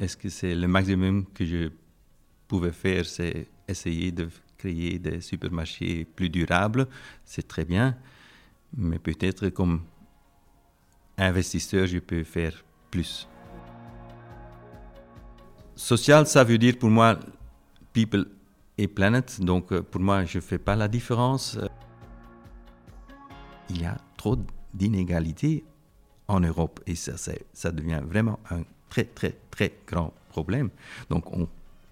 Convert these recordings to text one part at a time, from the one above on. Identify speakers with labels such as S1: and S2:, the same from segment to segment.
S1: est-ce que c'est le maximum que je pouvais faire, c'est essayer de créer des supermarchés plus durables, c'est très bien, mais peut-être comme investisseur, je peux faire plus. Social, ça veut dire pour moi people et planet, donc euh, pour moi, je ne fais pas la différence. Il y a trop d'inégalités en Europe et ça, ça devient vraiment un très, très, très grand problème. Donc on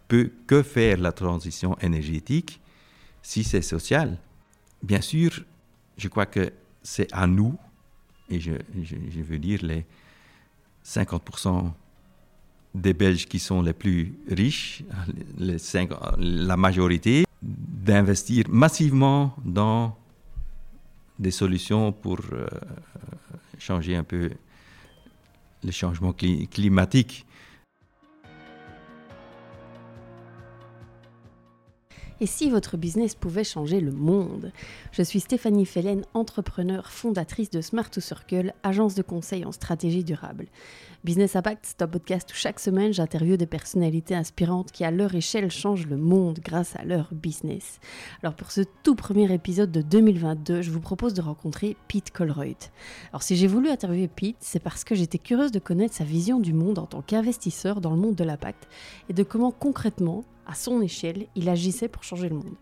S1: peut que faire la transition énergétique si c'est social. Bien sûr, je crois que c'est à nous, et je, je, veux dire les 50% des Belges qui sont les plus riches, la majorité, d'investir massivement dans des solutions pour euh, changer un peu le changement climatique.
S2: Et si votre business pouvait changer le monde? Je suis Stéphanie Fellen, entrepreneur, fondatrice de Smart to Circle, agence de conseil en stratégie durable. Business Impact, c'est un podcast où chaque semaine j'interviewe des personnalités inspirantes qui à leur échelle changent le monde grâce à leur business. Alors pour ce tout premier épisode de 2022, je vous propose de rencontrer Pete Colreuth. Alors si j'ai voulu interviewer Pete, c'est parce que j'étais curieuse de connaître sa vision du monde en tant qu'investisseur dans le monde de l'impact et de comment concrètement à son échelle, il agissait pour changer le monde.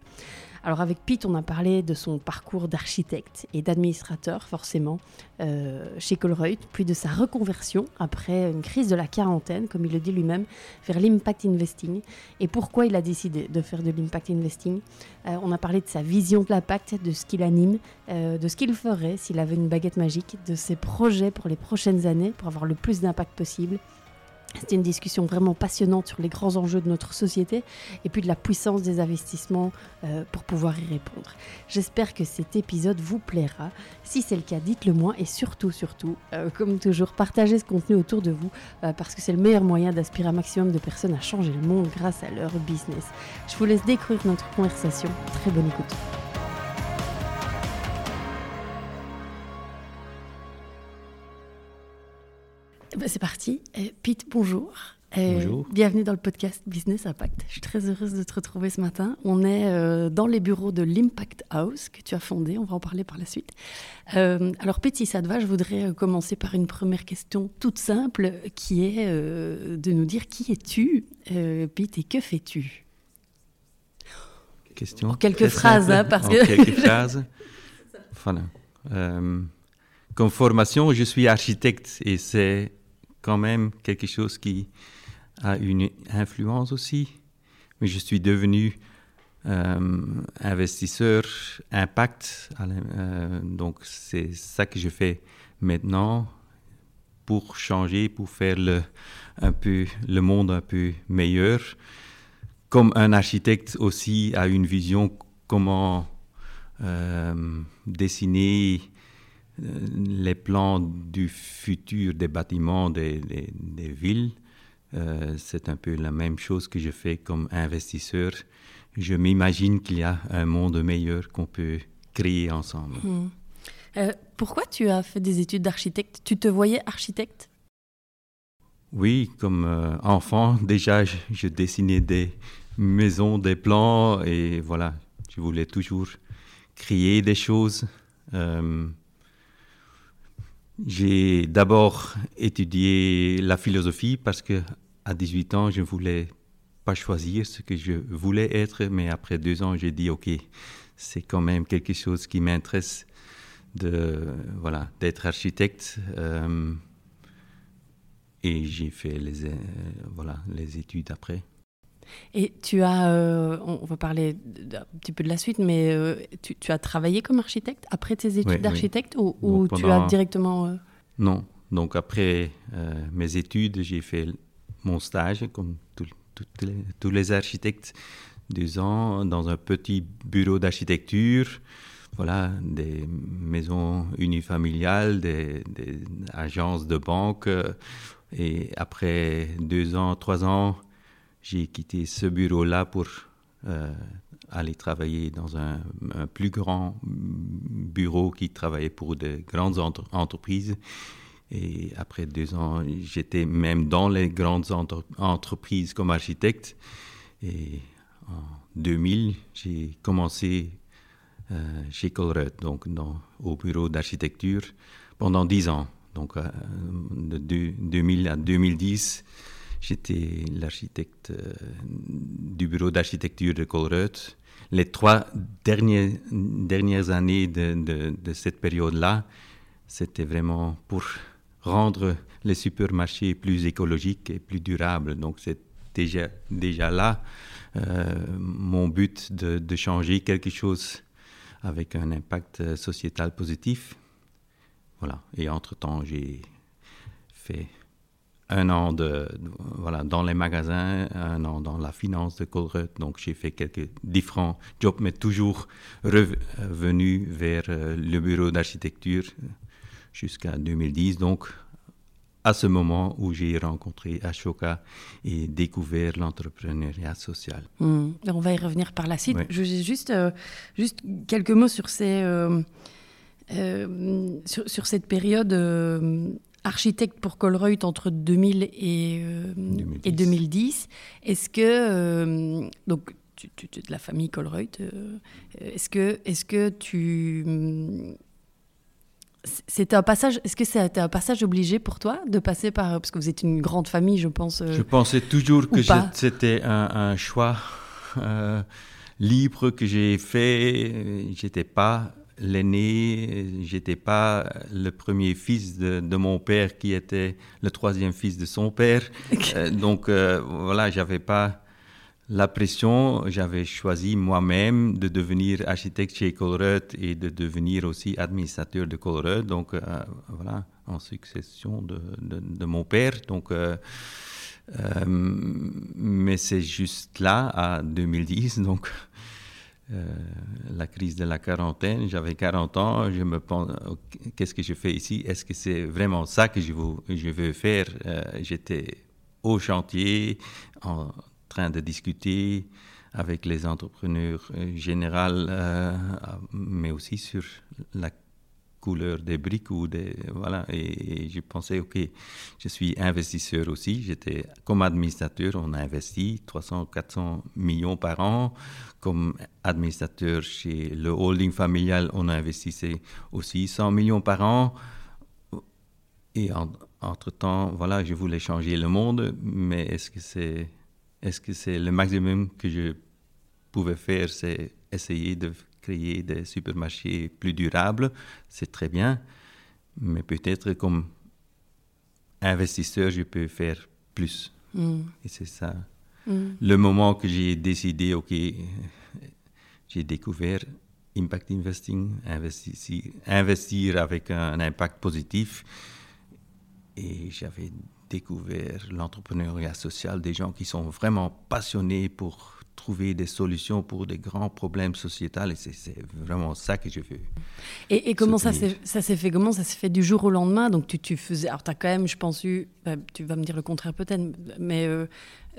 S2: Alors avec Pete, on a parlé de son parcours d'architecte et d'administrateur, forcément, euh, chez Colreuth, puis de sa reconversion après une crise de la quarantaine, comme il le dit lui-même, vers l'impact investing, et pourquoi il a décidé de faire de l'impact investing? Euh, on a parlé de sa vision de l'impact, de ce qu'il anime, euh, de ce qu'il ferait s'il avait une baguette magique, de ses projets pour les prochaines années pour avoir le plus d'impact possible, c'était une discussion vraiment passionnante sur les grands enjeux de notre société et puis de la puissance des investissements euh, pour pouvoir y répondre. J'espère que cet épisode vous plaira. Si c'est le cas, dites-le moi et surtout, surtout, euh, comme toujours, partagez ce contenu autour de vous euh, parce que c'est le meilleur moyen d'aspirer un maximum de personnes à changer le monde grâce à leur business. Je vous laisse découvrir notre conversation. Très bonne écoute. Eh, Pete, bonjour.
S1: Eh, bonjour.
S2: Bienvenue dans le podcast Business Impact. Je suis très heureuse de te retrouver ce matin. On est euh, dans les bureaux de l'Impact House que tu as fondé. On va en parler par la suite. Euh, alors, Pete, si ça te va, je voudrais euh, commencer par une première question toute simple qui est de nous dire qui es-tu, Pete, et que fais-tu?
S1: Question.
S2: En quelques phrases, hein, parce
S1: en
S2: que.
S1: quelques phrases. Voilà. comme formation, je suis architecte et c'est quand même quelque chose qui a une influence aussi. Mais je suis devenu euh, investisseur impact. Euh, donc c'est ça que je fais maintenant pour changer, pour faire le, un peu, le monde un peu meilleur. Comme un architecte aussi a une vision comment euh, dessiner les plans du futur des bâtiments des, des, villes, euh, c'est un peu la même chose que je fais comme investisseur. Je m'imagine qu'il y a un monde meilleur qu'on peut créer ensemble.
S2: Hmm. Euh, pourquoi tu as fait des études d'architecte? Tu te voyais architecte?
S1: Oui, comme enfant, déjà, je, dessinais des maisons, des plans, et voilà, je voulais toujours créer des choses. J'ai d'abord étudié la philosophie parce que à 18 ans, je ne voulais pas choisir ce que je voulais être, mais après deux ans, j'ai dit ok, c'est quand même quelque chose qui m'intéresse de voilà d'être architecte. Euh, et j'ai fait les euh, voilà les études après.
S2: Et tu as, euh, on va parler un petit peu de la suite, mais euh, tu, as travaillé comme architecte après tes études d'architecte ou, tu as directement... Euh,
S1: non, donc après mes études, j'ai fait mon stage comme les, tous les architectes, deux ans dans un petit bureau d'architecture, voilà, des maisons unifamiliales, des, des agences de banque. Et après deux ans, trois ans, j'ai quitté ce bureau-là pour euh, aller travailler dans un, plus grand bureau qui travaillait pour de grandes entreprises Et après deux ans, j'étais même dans les grandes entreprises comme architecte. Et en 2000, j'ai commencé euh, chez Colruyt, donc au bureau d'architecture, pendant dix ans. Donc euh, de 2000 à 2010, j'étais l'architecte euh, du bureau d'architecture de Colruyt. Les trois dernières, dernières années de, de cette période-là, c'était vraiment pour rendre les supermarchés plus écologiques et plus durables. Donc c'est déjà, déjà là euh, mon but de, de, changer quelque chose avec un impact sociétal positif. Voilà. Et entre-temps, j'ai fait un an de, voilà, dans les magasins, un an dans la finance de Colruyt. Donc j'ai fait quelques différents jobs, mais toujours revenu vers euh, le bureau d'architecture jusqu'à 2010. Donc, à ce moment où j'ai rencontré Ashoka et découvert l'entrepreneuriat social.
S2: Hmm. On va y revenir par la suite. Je juste, euh, juste quelques mots sur, ces, euh, euh, sur, cette période architecte pour Colruyt entre 2000 et, 2010. et 2010. Est-ce que, donc, tu, es de la famille Colruyt, est-ce que, est -ce que tu c'était un passage. Est-ce que c'était un passage obligé pour toi de passer par parce que vous êtes une grande famille, je pense. Euh,
S1: je pensais toujours que c'était un, choix euh, libre que j'ai fait. J'étais pas l'aîné, j'étais pas le premier fils de, mon père qui était le troisième fils de son père. Euh, donc voilà, j'avais pas la pression, j'avais choisi moi-même de devenir architecte chez Colruyt et de devenir aussi administrateur de Colruyt, donc euh, voilà, en succession de, de, mon père. Donc, euh, euh, mais c'est juste là, à 2010, donc la crise de la quarantaine, j'avais 40 ans, je me pense, qu'est-ce que je fais ici? Est-ce que c'est vraiment ça que je veux, faire? J'étais au chantier en train de discuter avec les entrepreneurs euh, général, euh, mais aussi sur la couleur des briques ou des voilà. Et, je pensais ok je suis investisseur aussi. J'étais comme administrateur on a investi 300 400 millions par an. Comme administrateur chez le holding familial on a investi aussi 100 millions par an. Et entre temps voilà je voulais changer le monde mais est-ce que c'est est-ce que c'est le maximum que je pouvais faire, c'est essayer de créer des supermarchés plus durables C'est très bien, mais peut-être comme investisseur, je peux faire plus. Mm. Et c'est ça. Mm. Le moment que j'ai décidé, OK, j'ai découvert impact investing, investir, investir avec un impact positif. Et j'avais découvert l'entrepreneuriat social, des gens qui sont vraiment passionnés pour trouver des solutions pour des grands problèmes sociétals et c'est vraiment ça que je veux.
S2: Et, comment ça s'est fait Comment ça s'est fait du jour au lendemain? Donc tu, tu faisais, alors tu as quand même, je pense, eu, bah, tu vas me dire le contraire peut-être, mais euh,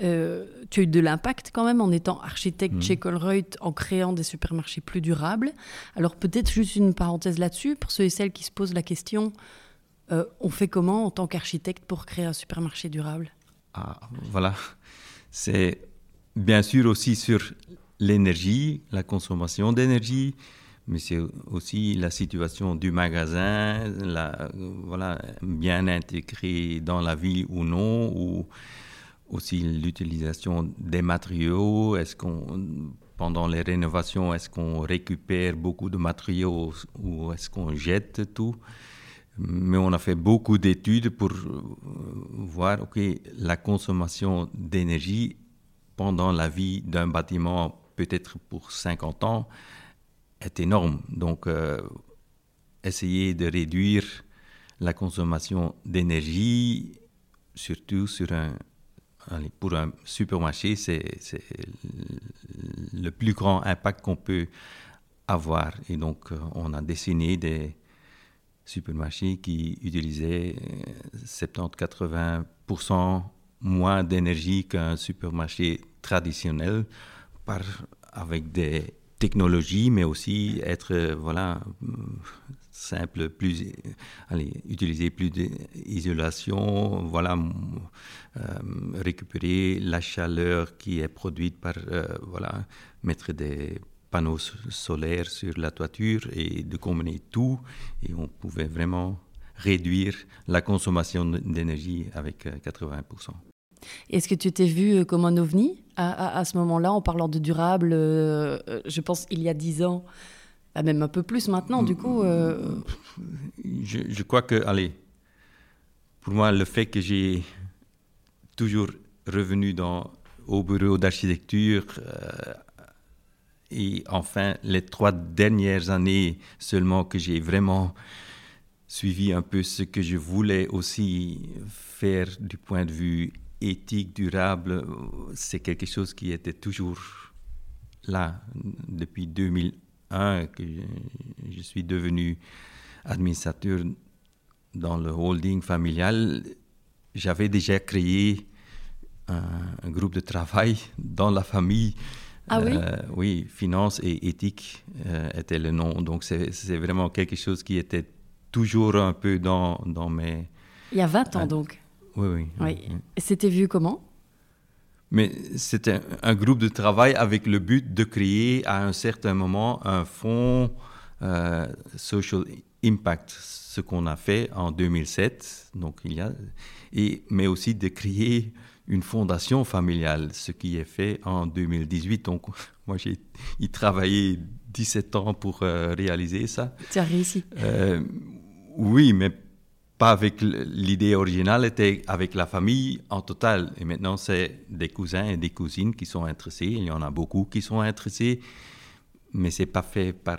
S2: euh, tu as eu de l'impact quand même en étant architecte mmh. chez Colruyt, en créant des supermarchés plus durables. Alors peut-être juste une parenthèse là-dessus, pour ceux et celles qui se posent la question, euh, on fait comment en tant qu'architecte pour créer un supermarché durable?
S1: Ah, Voilà, c'est bien sûr aussi sur l'énergie, la consommation d'énergie, mais c'est aussi la situation du magasin, la, voilà, bien intégré dans la vie ou non, ou aussi l'utilisation des matériaux. Est-ce qu'on pendant les rénovations, est-ce qu'on récupère beaucoup de matériaux ou est-ce qu'on jette tout? Mais on a fait beaucoup d'études pour euh, voir ok, la consommation d'énergie pendant la vie d'un bâtiment, peut-être pour 50 ans, est énorme. Donc, euh, essayer de réduire la consommation d'énergie, surtout sur un, pour un supermarché, c'est le plus grand impact qu'on peut avoir. Et donc, euh, on a dessiné des, supermarché qui utilisait 70-80% euh, moins d'énergie qu'un supermarché traditionnel avec des technologie, mais aussi être, voilà, simple, plus, allez, utiliser plus d'isolation, voilà, euh, récupérer la chaleur qui est produite par, euh, voilà, mettre des panneaux solaires sur la toiture et de combiner tout, et on pouvait vraiment réduire la consommation d'énergie avec 80%. Euh,
S2: Est-ce que tu t'es vu comme un ovni à, à, ce moment-là, en parlant de durable, je pense il y a dix ans ah, même un peu plus maintenant, du coup. Euh,
S1: je, crois que, allez, pour moi, le fait que j'ai toujours revenu dans, au bureau d'architecture euh, et enfin les trois dernières années seulement que j'ai vraiment suivi un peu ce que je voulais aussi faire du point de vue éthique, durable, c'est quelque chose qui était toujours là depuis 2001 que je suis devenu administrateur dans le holding familial, j'avais déjà créé un, groupe de travail dans la famille.
S2: Ah oui? Euh,
S1: Oui, finance et éthique euh, était le nom. Donc c'est vraiment quelque chose qui était toujours un peu dans, dans mes...
S2: Il y a 20 ans donc
S1: Oui, oui.
S2: oui. C'était vu comment?
S1: Mais c'était un groupe de travail avec le but de créer à un certain moment un fonds euh, social impact, ce qu'on a fait en 2007. Donc il y a, et, mais aussi de créer une fondation familiale, ce qui est fait en 2018. Donc moi j'ai y travaillé 17 ans pour euh, réaliser ça.
S2: Tu as réussi.
S1: Euh, oui, mais pas avec l'idée originale, était avec la famille en total. Et maintenant, c'est des cousins et des cousines qui sont intéressés. Il y en a beaucoup qui sont intéressés, mais c'est pas fait par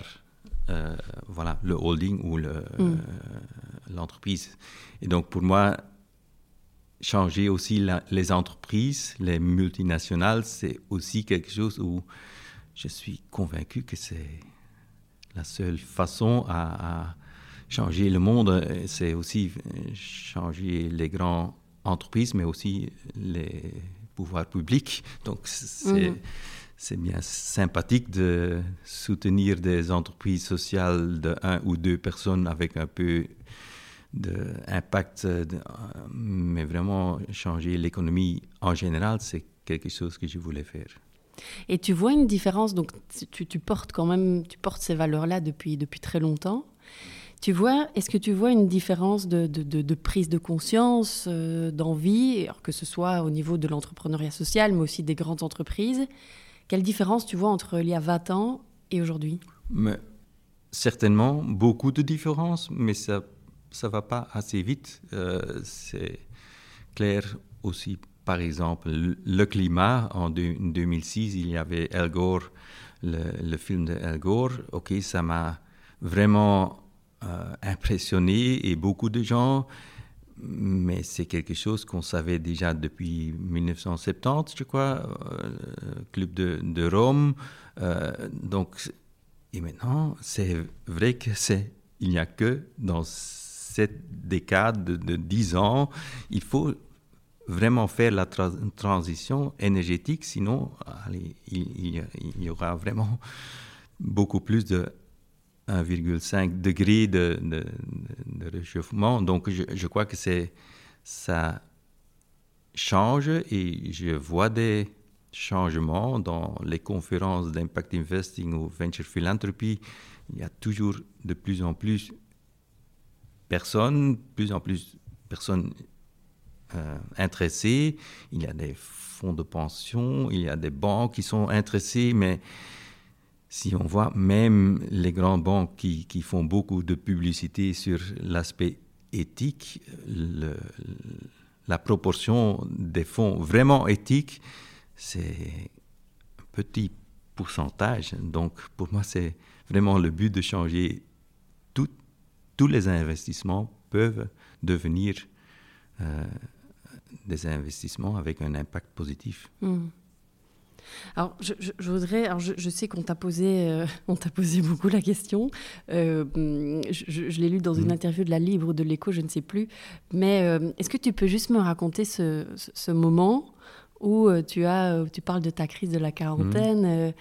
S1: euh, voilà le holding ou mm. euh, l'entreprise. et donc, pour moi, changer aussi les entreprises, les multinationales, c'est aussi quelque chose où je suis convaincu que c'est la seule façon à changer le monde, euh, c'est aussi euh, changer les grandes entreprises, mais aussi les pouvoirs publics. Donc, c'est. Mhm. c'est bien sympathique de soutenir des entreprises sociales de un ou deux personnes avec un peu d'impact, mais vraiment changer l'économie en général, c'est quelque chose que je voulais faire.
S2: Et tu vois une différence, donc tu, tu portes quand même, tu portes ces valeurs-là depuis, depuis très longtemps. Tu vois, est-ce que tu vois une différence de, prise de conscience, euh, d'envie, que ce soit au niveau de l'entrepreneuriat social, mais aussi des grandes entreprises? Quelle différence tu vois entre il y a 20 ans et aujourd'hui?
S1: Certainement, beaucoup de différences, mais ça ne va pas assez vite. Euh, c'est clair aussi, par exemple, le, climat. En 2006, il y avait El Gore, le, le film de El Gore. OK, ça m'a vraiment euh, impressionné et beaucoup de gens, mais c'est quelque chose qu'on savait déjà depuis 1970, je crois, euh, Club de, de Rome. Euh, donc, et maintenant, c'est vrai que c'est, il n'y a que dans cette décade de, 10 ans, il faut vraiment faire la transition énergétique, sinon il, y aura vraiment beaucoup plus de 1,5 degré de, réchauffement. Donc, je, crois que c'est ça change et je vois des changements dans les conférences d'impact investing ou venture philanthropy. Il y a toujours de plus en plus personnes, plus en plus personnes euh, intéressées. Il y a des fonds de pension, il y a des banques qui sont intéressées, mais si on voit même les grandes banques qui, font beaucoup de publicité sur l'aspect éthique, la proportion des fonds vraiment éthiques, c'est un petit pourcentage. Donc pour moi, c'est vraiment le but de changer. Tous les investissements peuvent devenir euh, des investissements avec un impact positif.
S2: Hmm. Alors, je, voudrais. Alors, je, sais qu'on t'a posé, euh, on t'a posé beaucoup la question. Euh, je, l'ai lu dans une mhm. interview de la Libre ou de l'Écho, je ne sais plus. Mais euh, est-ce que tu peux juste me raconter ce, moment où tu as, tu parles de ta crise de la quarantaine, mhm.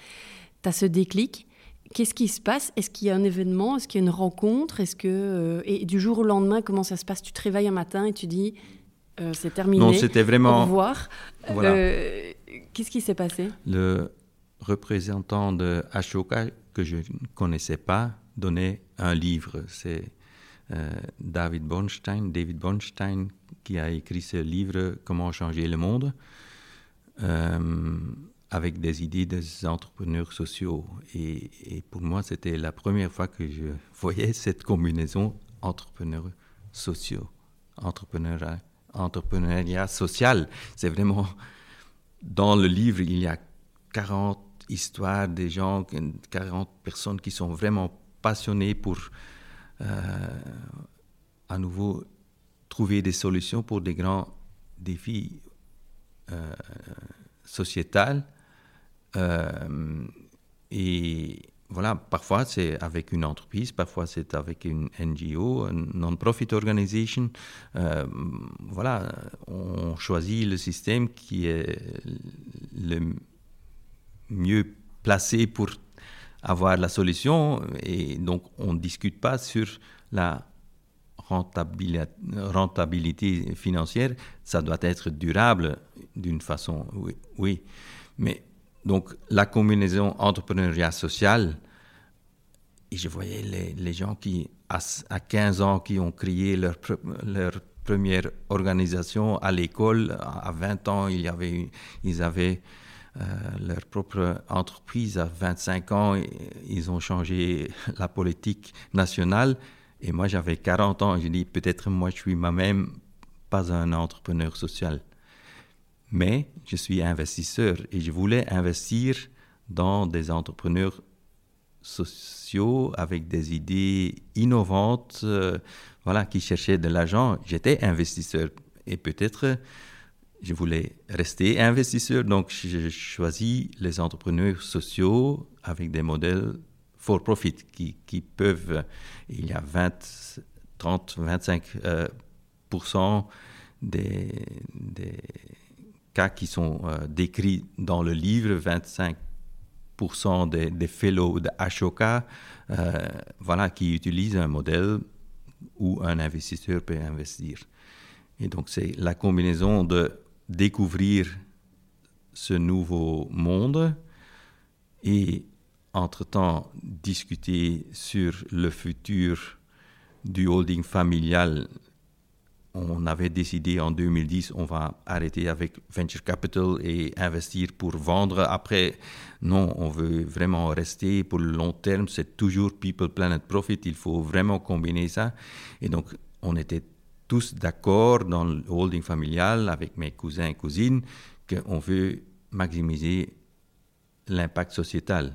S2: tu as ce déclic qu'est-ce qui se passe Est-ce qu'il y a un événement Est-ce qu'il y a une rencontre Est-ce que et du jour au lendemain, comment ça se passe Tu te réveilles un matin et tu dis c'est terminé.
S1: Non, c'était vraiment.
S2: Au revoir. Euh, qu'est-ce qui s'est passé?
S1: Le représentant de Ashoka que je ne connaissais pas donnait un livre. C'est David Bornstein, David Bornstein, qui a écrit ce livre Comment changer le monde avec des idées des entrepreneurs sociaux. Et, pour moi, c'était la première fois que je voyais cette combinaison entrepreneurs sociaux, entrepreneuriat social. C'est vraiment, dans le livre, il y a 40 histoires des gens, 40 personnes qui sont vraiment passionnées pour, euh, à nouveau, trouver des solutions pour des grands défis euh, euh, et voilà, parfois c'est avec une entreprise, parfois c'est avec une NGO, une non-profit organization. Euh, voilà, on choisit le système qui est le mieux placé pour avoir la solution et donc on ne discute pas sur la rentabilité, financière, ça doit être durable d'une façon, oui, oui. Mais donc, la combinaison entrepreneuriat social, et je voyais les, gens qui, à, 15 ans, qui ont créé leur, première organisation à l'école. À 20 ans, ils avaient euh, leur propre entreprise. À 25 ans, ils ont changé la politique nationale. Et moi, j'avais 40 ans. J'ai dit, peut-être moi, je suis moi-même pas un entrepreneur social mais je suis investisseur et je voulais investir dans des entrepreneurs sociaux avec des idées innovantes, euh, voilà, qui cherchaient de l'argent. J'étais investisseur et peut-être je voulais rester investisseur, donc j'ai choisi les entrepreneurs sociaux avec des modèles for profit qui, qui peuvent, il y a 20, 30, 25 des, des cas qui sont euh, décrits dans le livre, 25% des, des, fellows de Ashoka, euh, voilà, qui utilisent un modèle où un investisseur peut investir. Et donc c'est la combinaison de découvrir ce nouveau monde et entre-temps discuter sur le futur du holding familial on avait décidé en 2010, on va arrêter avec venture capital et investir pour vendre. Après, non, on veut vraiment rester pour le long terme. C'est toujours people, planet, profit. Il faut vraiment combiner ça. Et donc, on était tous d'accord dans le holding familial avec mes cousins et cousines qu'on veut maximiser l'impact sociétal.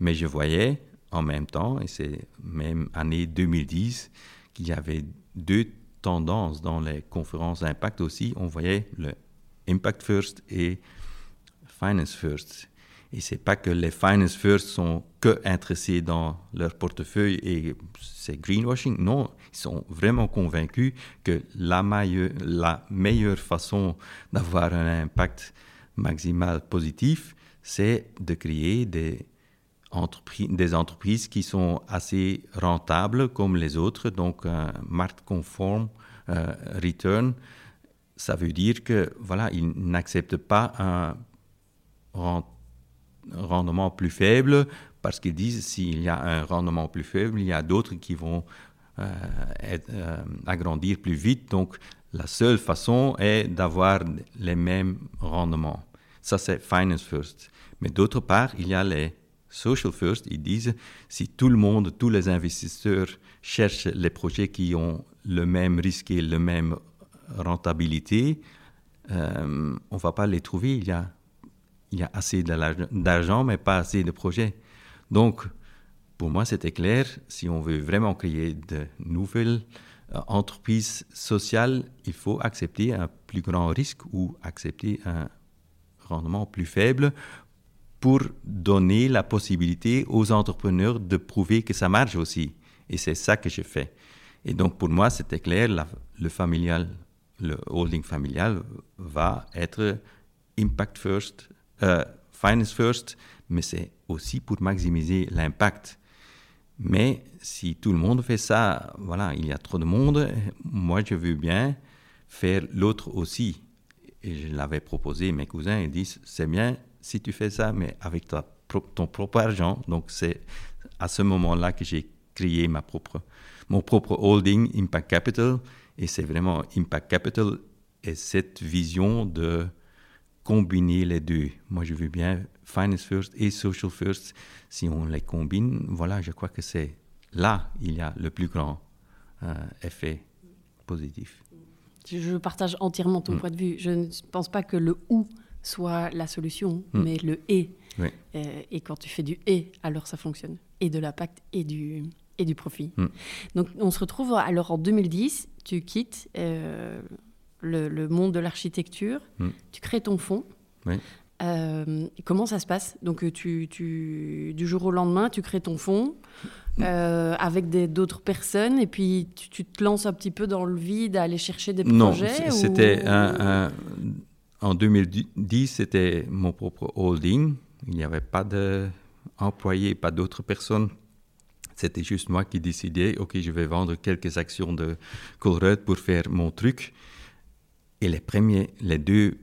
S1: Mais je voyais en même temps, et c'est même année 2010, qu'il y avait deux tendance dans les conférences d'impact aussi, on voyait le Impact First et Finance First. Et c'est pas que les Finance First sont que intéressés dans leur portefeuille et c'est greenwashing. Non, ils sont vraiment convaincus que la, la meilleure façon d'avoir un impact maximal positif, c'est de créer des des entreprises qui sont assez rentables comme les autres, donc un market conforme euh, return, ça veut dire que voilà, ils n'acceptent pas un rendement plus faible parce qu'ils disent s'il y a un rendement plus faible, il y a d'autres qui vont euh, euh, agrandir plus vite. Donc la seule façon est d'avoir les mêmes rendements. Ça c'est finance first. Mais d'autre part, il y a les Social First, ils disent si tout le monde, tous les investisseurs cherchent les projets qui ont le même risque et la même rentabilité, euh, on ne va pas les trouver. Il y a, assez d'argent, mais pas assez de projets. Donc, pour moi, c'était clair, si on veut vraiment créer de nouvelles euh, entreprises sociales, il faut accepter un plus grand risque ou accepter un rendement plus faible pour donner la possibilité aux entrepreneurs de prouver que ça marche aussi. Et c'est ça que je fais. Et donc pour moi, c'était clair, le familial, le holding familial va être impact first, euh, finance first, mais c'est aussi pour maximiser l'impact. Mais si tout le monde fait ça, voilà, il y a trop de monde, moi je veux bien faire l'autre aussi. Et je l'avais proposé, mes cousins, ils disent, c'est bien si tu fais ça, mais avec ta, ton propre argent. Donc c'est à ce moment-là que j'ai créé ma propre, mon propre holding, Impact Capital. Et c'est vraiment Impact Capital et cette vision de combiner les deux. Moi, je veux bien Finance First et Social First. Si on les combine, voilà, je crois que c'est là il y a le plus grand euh, effet positif.
S2: Je partage entièrement ton mm. point de vue. Je ne pense pas que le ou soit la solution, mm. mais le et. Euh, et quand tu fais du et, alors ça fonctionne. Et de l'impact et du, et du profit. Mm. Donc on se retrouve alors en 2010, tu quittes euh, le, monde de l'architecture, mm. tu crées ton fonds. Euh, comment ça se passe? Donc, tu, tu, du jour au lendemain, tu crées ton fonds euh, avec d'autres personnes et puis tu, te lances un petit peu dans le vide à aller chercher des projets
S1: Non, c'était un, en 2010, c'était mon propre holding. Il n'y avait pas d'employés, pas d'autres personnes. C'était juste moi qui décidais, OK, je vais vendre quelques actions de Colruyt pour faire mon truc. Et les, premiers, les deux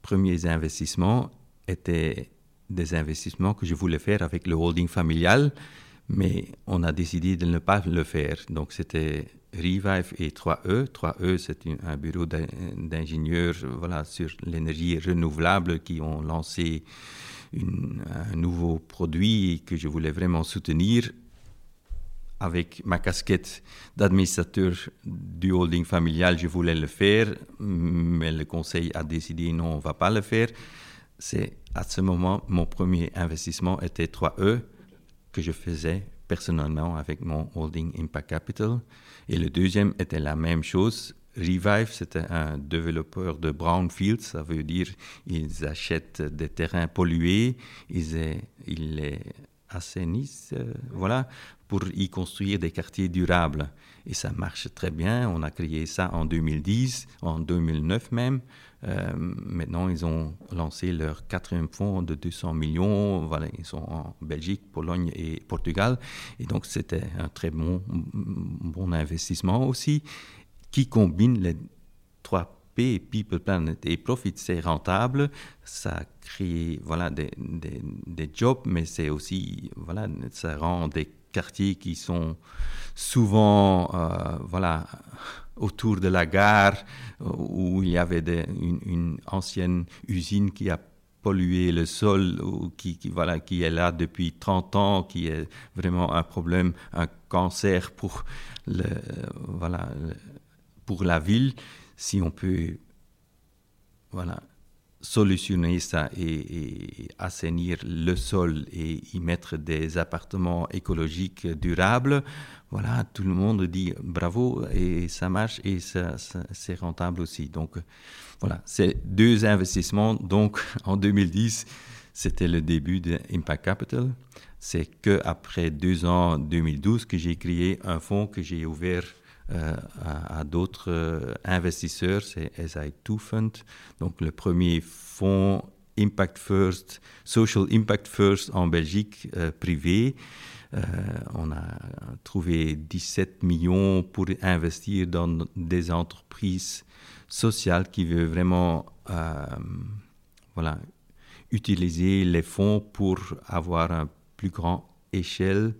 S1: premiers investissements étaient des investissements que je voulais faire avec le holding familial, mais on a décidé de ne pas le faire. Donc c'était Revive et 3E. 3E, c'est un bureau d'ingénieurs voilà, sur l'énergie renouvelable qui ont lancé un nouveau produit que je voulais vraiment soutenir avec ma casquette d'administrateur du holding familial, je voulais le faire, mais le conseil a décidé non, on ne va pas le faire. C'est à ce moment, mon premier investissement était 3E que je faisais personnellement avec mon holding Impact Capital. Et le deuxième était la même chose. Revive, c'était un développeur de brownfield, ça veut dire ils achètent des terrains pollués, ils les assainissent, euh, voilà, pour y construire des quartiers durables. Et ça marche très bien. On a créé ça en 2010, en 2009 même. Euh, maintenant, ils ont lancé leur quatrième fonds de 200 millions. Ils sont en Belgique, Pologne et Portugal. Et donc, c'était un très bon, bon investissement aussi, qui combine les trois P, People, Planet et Profit. C'est rentable, ça crée voilà, des, des, jobs, mais c'est aussi, voilà, ça rend des quartiers qui sont souvent euh, voilà, autour de la gare où il y avait une, ancienne usine qui a pollué le sol, ou qui, voilà, qui est là depuis 30 ans, qui est vraiment un problème, un cancer pour, le, voilà, pour la ville. Si on peut voilà, solutionner ça et, assainir le sol et y mettre des appartements écologiques durables, voilà, tout le monde dit bravo et ça marche et ça, c'est rentable aussi. Donc voilà, c'est deux investissements. Donc en 2010, c'était le début de Impact Capital. C'est que après deux ans, 2012, que j'ai créé un fonds que j'ai ouvert euh, à, d'autres euh, investisseurs, c'est SI2 Fund. Donc le premier fonds Impact First, Social Impact First en Belgique euh, privé. on a trouvé 17 millions pour investir dans des entreprises sociales qui veulent vraiment voilà, utiliser les fonds pour avoir un plus grand échelle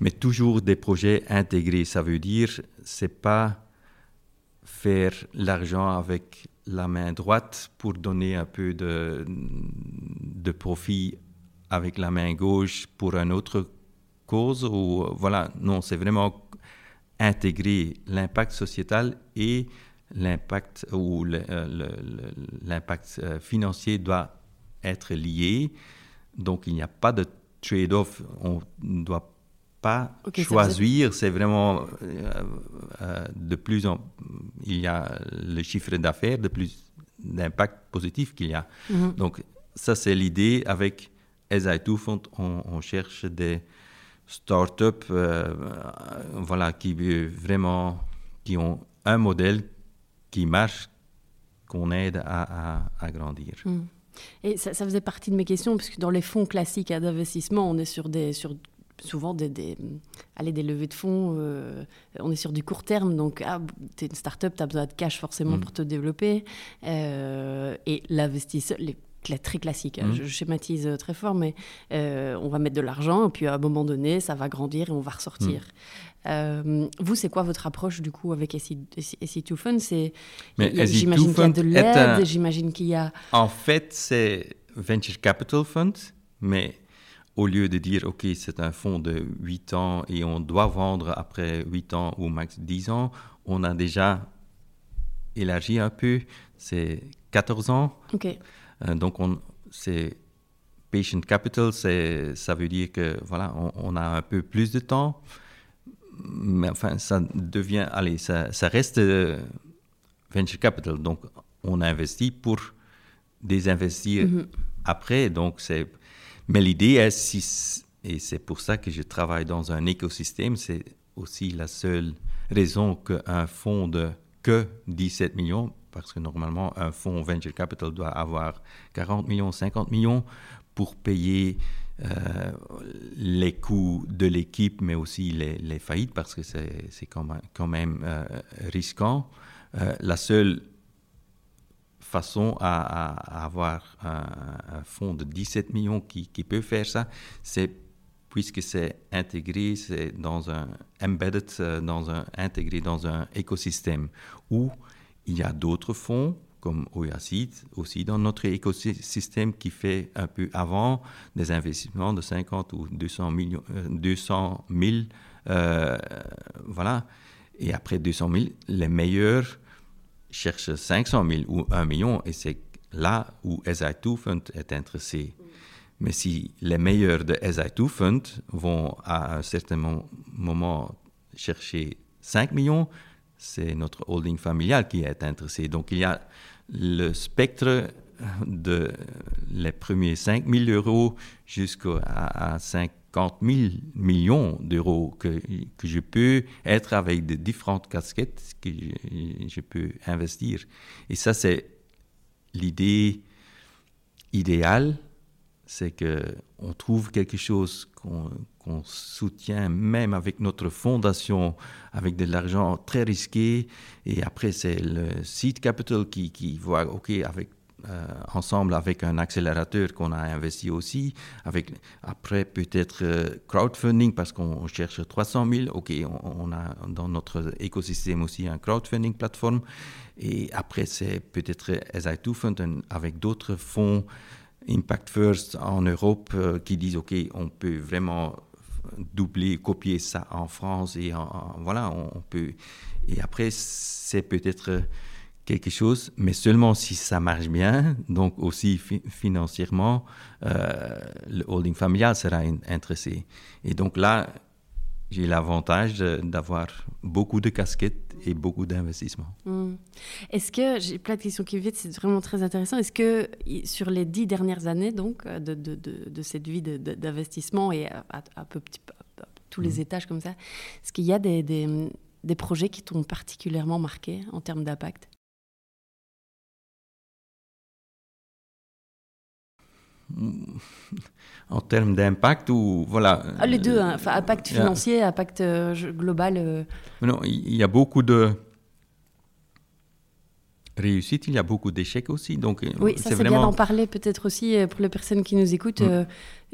S1: mais toujours des projets intégrés. Ça veut dire, c'est pas faire l'argent avec la main droite pour donner un peu de, de profit avec la main gauche pour une autre cause ou voilà non c'est vraiment intégrer l'impact sociétal et l'impact ou l'impact euh, financier doit être lié. Donc il n'y a pas de trade-off. On doit pas choisir, c'est vraiment euh, euh, de plus en il y a le chiffre d'affaires, de plus d'impact positif qu'il y a. Mhm. Donc ça c'est l'idée avec SI2 Fund, on, cherche des startups euh, voilà qui vraiment qui ont un modèle qui marche qu'on aide à, à, grandir.
S2: Mhm. Et ça, faisait partie de mes questions, puisque dans les fonds classiques d'investissement, on est sur des, sur souvent des, des, des levées de fonds, euh, on est sur du court terme, donc ah, tu es une start-up, tu as besoin de cash forcément mm. pour te développer. Euh, et l'investisseur, très classique, hein, mm. je, schématise euh, très fort, mais on va mettre de l'argent, et puis à un moment donné, ça va grandir et on va ressortir. Mm. vous, c'est quoi votre approche du coup avec SE2 Fund? J'imagine qu'il y a de l'aide, j'imagine qu'il y a...
S1: En fait, c'est Venture Capital Fund, mais au lieu de dire, OK, c'est un fonds de 8 ans et on doit vendre après 8 ans ou max 10 ans, on a déjà élargi un peu, c'est 14 ans. Euh, donc, c'est patient capital, ça veut dire que voilà, on, a un peu plus de temps, mais enfin, ça devient, allez, ça, ça reste euh, venture capital. Donc, on investit pour désinvestir mm-hmm. après. Donc, c'est mais l'idée est, et c'est pour ça que je travaille dans un écosystème, c'est aussi la seule raison qu'un fonds de que 17 millions, parce que normalement un fonds venture capital doit avoir 40 millions, 50 millions pour payer euh, les coûts de l'équipe, mais aussi les, faillites, parce que c'est quand même, quand même euh, risquant. Euh, la seule façon à, avoir un, fonds de 17 millions qui, peut faire ça, c'est puisque c'est intégré, c'est dans un embedded, euh, dans un intégré dans un écosystème où il y a d'autres fonds comme Oyacid, aussi dans notre écosystème qui fait un peu avant des investissements de 50 ou 200 millions, 200 000, euh, voilà. Et après 200 000, les meilleurs cherche 500 000 ou 1 million, et c'est là où SI2 Fund est intéressé. Mais si les meilleurs de SI2 Fund vont à un certain moment chercher 5 millions, c'est notre holding familial qui est intéressé. Donc il y a le spectre de les premiers 5 000 euros jusqu'à 5 50 000 millions d'euros que, je peux être avec de différentes casquettes que je, peux investir. Et ça, c'est l'idée idéale, c'est qu'on trouve quelque chose qu'on soutient même avec notre fondation, avec de l'argent très risqué. Et après, c'est le seed capital qui, qui voit, OK, avec euh, ensemble avec un accélérateur qu'on a investi aussi, avec après peut-être euh, crowdfunding parce qu'on cherche 300 000. Ok, on, a dans notre écosystème aussi un crowdfunding plateforme. Et après, c'est peut-être SI2 Fund avec d'autres fonds Impact First en Europe euh, qui disent ok, on peut vraiment doubler, copier ça en France et voilà, on, peut. Et après, c'est peut-être quelque chose, mais seulement si ça marche bien, donc aussi financièrement, euh, le holding familial sera intéressé. Et donc là, j'ai l'avantage d'avoir beaucoup de casquettes et beaucoup d'investissements.
S2: Hmm. Est-ce que, j'ai plein de questions qui viennent, c'est vraiment très intéressant. Est-ce que sur les dix dernières années donc, de, de, de, cette vie d'investissement et à, peu, petit, tous les hmm. étages comme ça, est-ce qu'il y a des, des, des projets qui t'ont particulièrement marqué en termes d'impact?
S1: En termes d'impact ou voilà
S2: ah, Les deux, hein. impact financier, impact euh, global. Euh.
S1: Non, il y a beaucoup de réussites, il y a beaucoup d'échecs aussi. Donc,
S2: euh, oui, ça c'est vraiment... bien d'en parler peut-être aussi pour les personnes qui nous écoutent. Mm.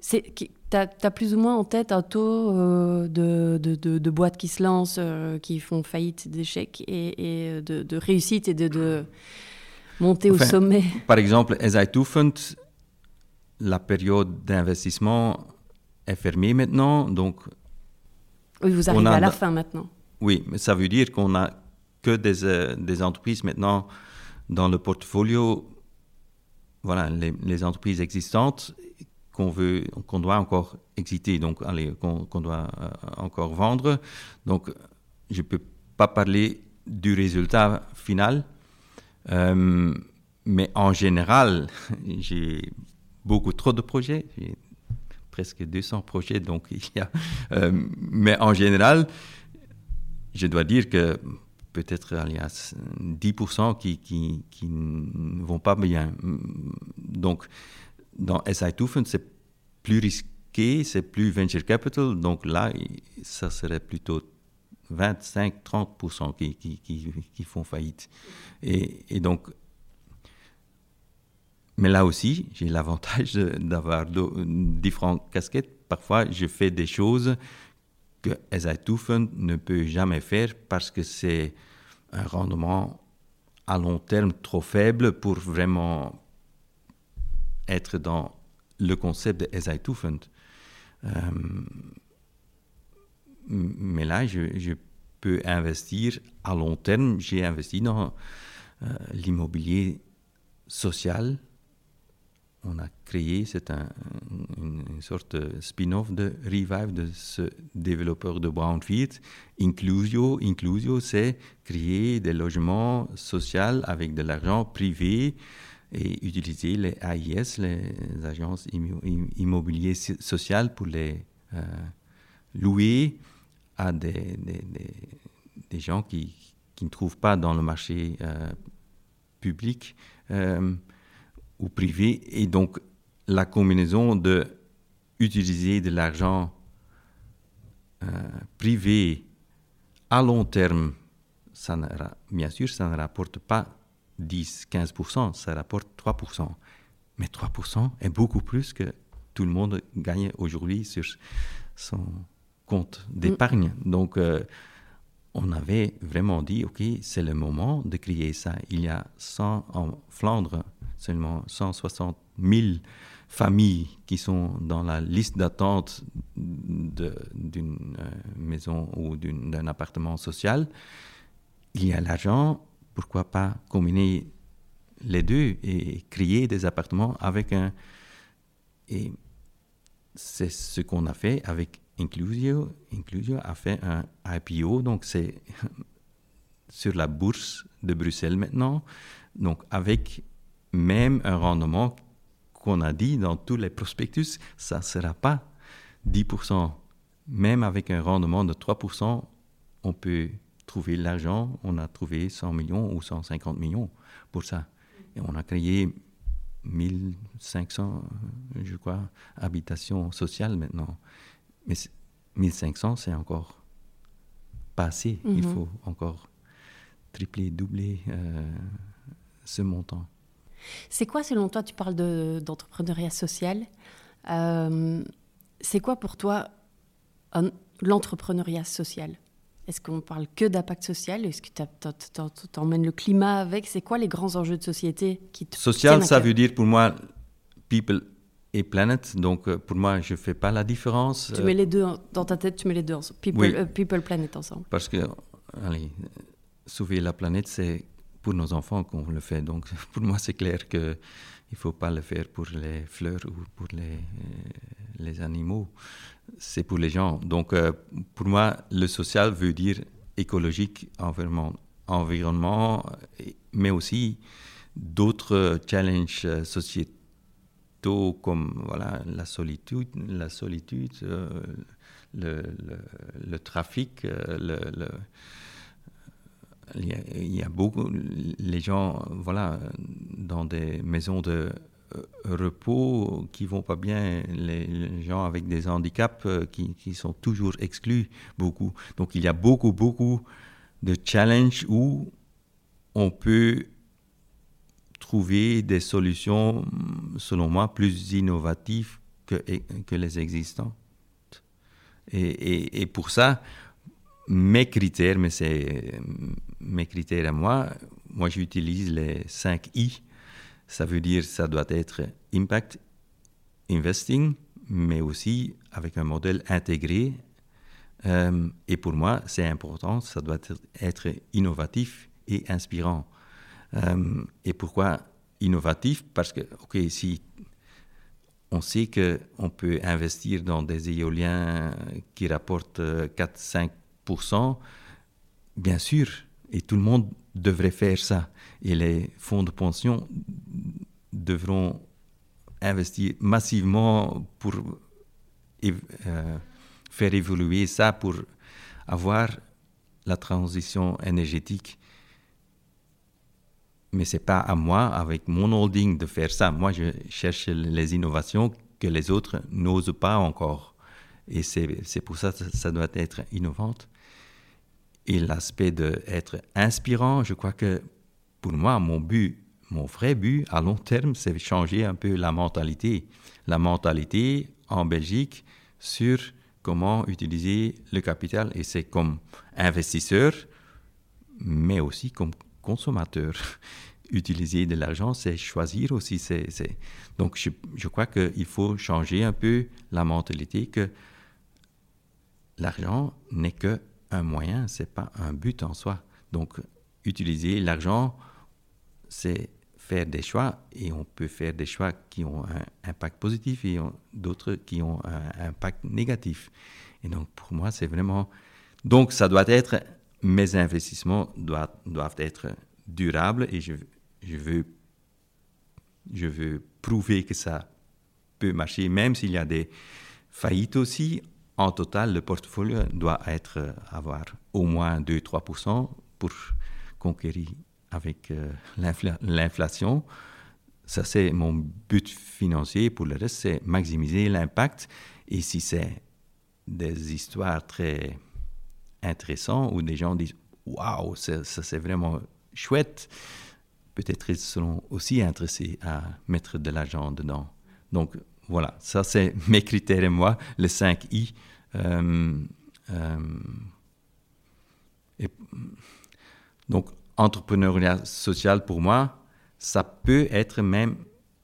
S2: tu as, plus ou moins en tête un taux de, de, de, boîtes qui se lancent, qui font faillite, d'échecs et, et de, réussite et de, monter au sommet.
S1: Par exemple, SI2 Fund, la période d'investissement est fermée maintenant, donc...
S2: Oui, vous arrivez à la fin maintenant.
S1: Oui, mais ça veut dire qu'on n'a que des, euh, des, entreprises maintenant dans le portfolio, voilà, les, entreprises existantes qu'on veut, qu'on doit encore exiter, donc allez, qu'on doit euh, encore vendre. Donc, je ne peux pas parler du résultat final, euh, mais en général, j'ai beaucoup trop de projets. Presque 200 projets, donc il y a. Euh, mais en général, je dois dire que peut-être il y a 10% qui, qui, qui, ne vont pas bien. Donc, dans SI Fund, c'est plus risqué, c'est plus venture capital. Donc là, ça serait plutôt 25-30% qui, qui, qui, font faillite. Et, et, donc, mais là aussi, j'ai l'avantage d'avoir différentes casquettes. Parfois, je fais des choses que Fund ne peut jamais faire parce que c'est un rendement à long terme trop faible pour vraiment être dans le concept de SI2 Fund. Euh, mais là, je, peux investir à long terme. J'ai investi dans euh, l'immobilier social on a créé, c'est une, sorte de spin-off de Revive de ce développeur de Brownfield. Inclusio, Inclusio c'est créer des logements sociaux avec de l'argent privé et utiliser les AIS, les agences immobilières sociales, pour les euh, louer à des, des, gens qui, qui, ne trouvent pas dans le marché euh, public. Euh, ou privé. Et donc, la combinaison de utiliser de l'argent euh, privé à long terme, ça bien sûr, ça ne rapporte pas 10-15%, ça rapporte 3%. Mais 3% est beaucoup plus que tout le monde gagne aujourd'hui sur son compte d'épargne. Mm. Donc, euh, on avait vraiment dit, OK, c'est le moment de créer ça. Il y a 100 en Flandre, seulement 160 000 familles qui sont dans la liste d'attente d'une euh, maison ou d'un appartement social. Il y a l'argent, pourquoi pas combiner les deux et créer des appartements avec un... Et c'est ce qu'on a fait avec Inclusio. Inclusio a fait un IPO, donc c'est sur la bourse de Bruxelles maintenant, donc avec même un rendement qu'on a dit dans tous les prospectus, ça ne sera pas 10%. Même avec un rendement de 3%, on peut trouver l'argent. On a trouvé 100 millions ou 150 millions pour ça. Et on a créé 1500, je crois, habitations sociales maintenant. Mais 1500, c'est encore pas assez. Il mhm. faut encore tripler, doubler euh, ce montant.
S2: C'est quoi, selon toi, tu parles d'entrepreneuriat social, euh, c'est quoi pour toi l'entrepreneuriat social? Est-ce qu'on parle que d'impact social? Est-ce que tu emmènes le climat avec? C'est quoi les grands enjeux de société qui
S1: Social, ça veut dire pour moi people et planet. Donc euh, pour moi, je ne fais pas la différence.
S2: Tu mets les deux dans ta tête, tu mets les deux ensemble. People, euh, people planet ensemble.
S1: Parce que, allez, sauver la planète, c'est pour nos enfants qu'on le fait. Donc pour moi, c'est clair qu'il ne faut pas le faire pour les fleurs ou pour les, euh, les animaux. C'est pour les gens. Donc euh, pour moi, le social veut dire écologique, environnement, environnement mais aussi d'autres challenges sociétaux comme voilà, la solitude, la solitude euh, le, trafic, le il y, a, beaucoup, les gens, voilà, dans des maisons de euh, repos qui vont pas bien, les, gens avec des handicaps euh, qui, qui, sont toujours exclus, beaucoup. Donc il y a beaucoup, beaucoup de challenges où on peut trouver des solutions, selon moi, plus innovatives que, que les existantes. Et, pour ça, mes critères, mais c'est mes critères à moi. Moi, j'utilise les 5 I. Ça veut dire ça doit être impact investing, mais aussi avec un modèle intégré. Euh, et pour moi, c'est important, ça doit être innovatif et inspirant. Euh, et pourquoi innovatif Parce que, OK, si on sait qu'on peut investir dans des éoliens qui rapportent 4-5% bien sûr, et tout le monde devrait faire ça. Et les fonds de pension devront investir massivement pour euh, faire évoluer ça, pour avoir la transition énergétique. Mais ce n'est pas à moi, avec mon holding, de faire ça. Moi, je cherche les innovations que les autres n'osent pas encore. Et c'est pour ça que ça doit être innovante. Et l'aspect d'être inspirant, je crois que pour moi, mon but, mon vrai but à long terme, c'est changer un peu la mentalité. La mentalité en Belgique sur comment utiliser le capital. Et c'est comme investisseur, mais aussi comme consommateur. Utiliser de l'argent, c'est choisir aussi. C'est, Donc je, je crois qu'il faut changer un peu la mentalité que l'argent n'est que un moyen, c'est pas un but en soi. Donc utiliser l'argent, c'est faire des choix et on peut faire des choix qui ont un impact positif et d'autres qui ont un impact négatif. Et donc pour moi, c'est vraiment... Donc ça doit être, mes investissements doivent, doivent être durables et je, je, veux, je veux prouver que ça peut marcher, même s'il y a des faillites aussi. En total, le portfolio doit être, avoir au moins 2-3% pour conquérir avec euh, l'inflation. Ça, c'est mon but financier. Pour le reste, c'est maximiser l'impact. Et si c'est des histoires très intéressantes où des gens disent Waouh, ça, c'est vraiment chouette, peut-être ils seront aussi intéressés à mettre de l'argent dedans. Donc, voilà, ça, c'est mes critères et moi, le 5I. Euh, euh, et, donc, entrepreneuriat social, pour moi, ça peut être même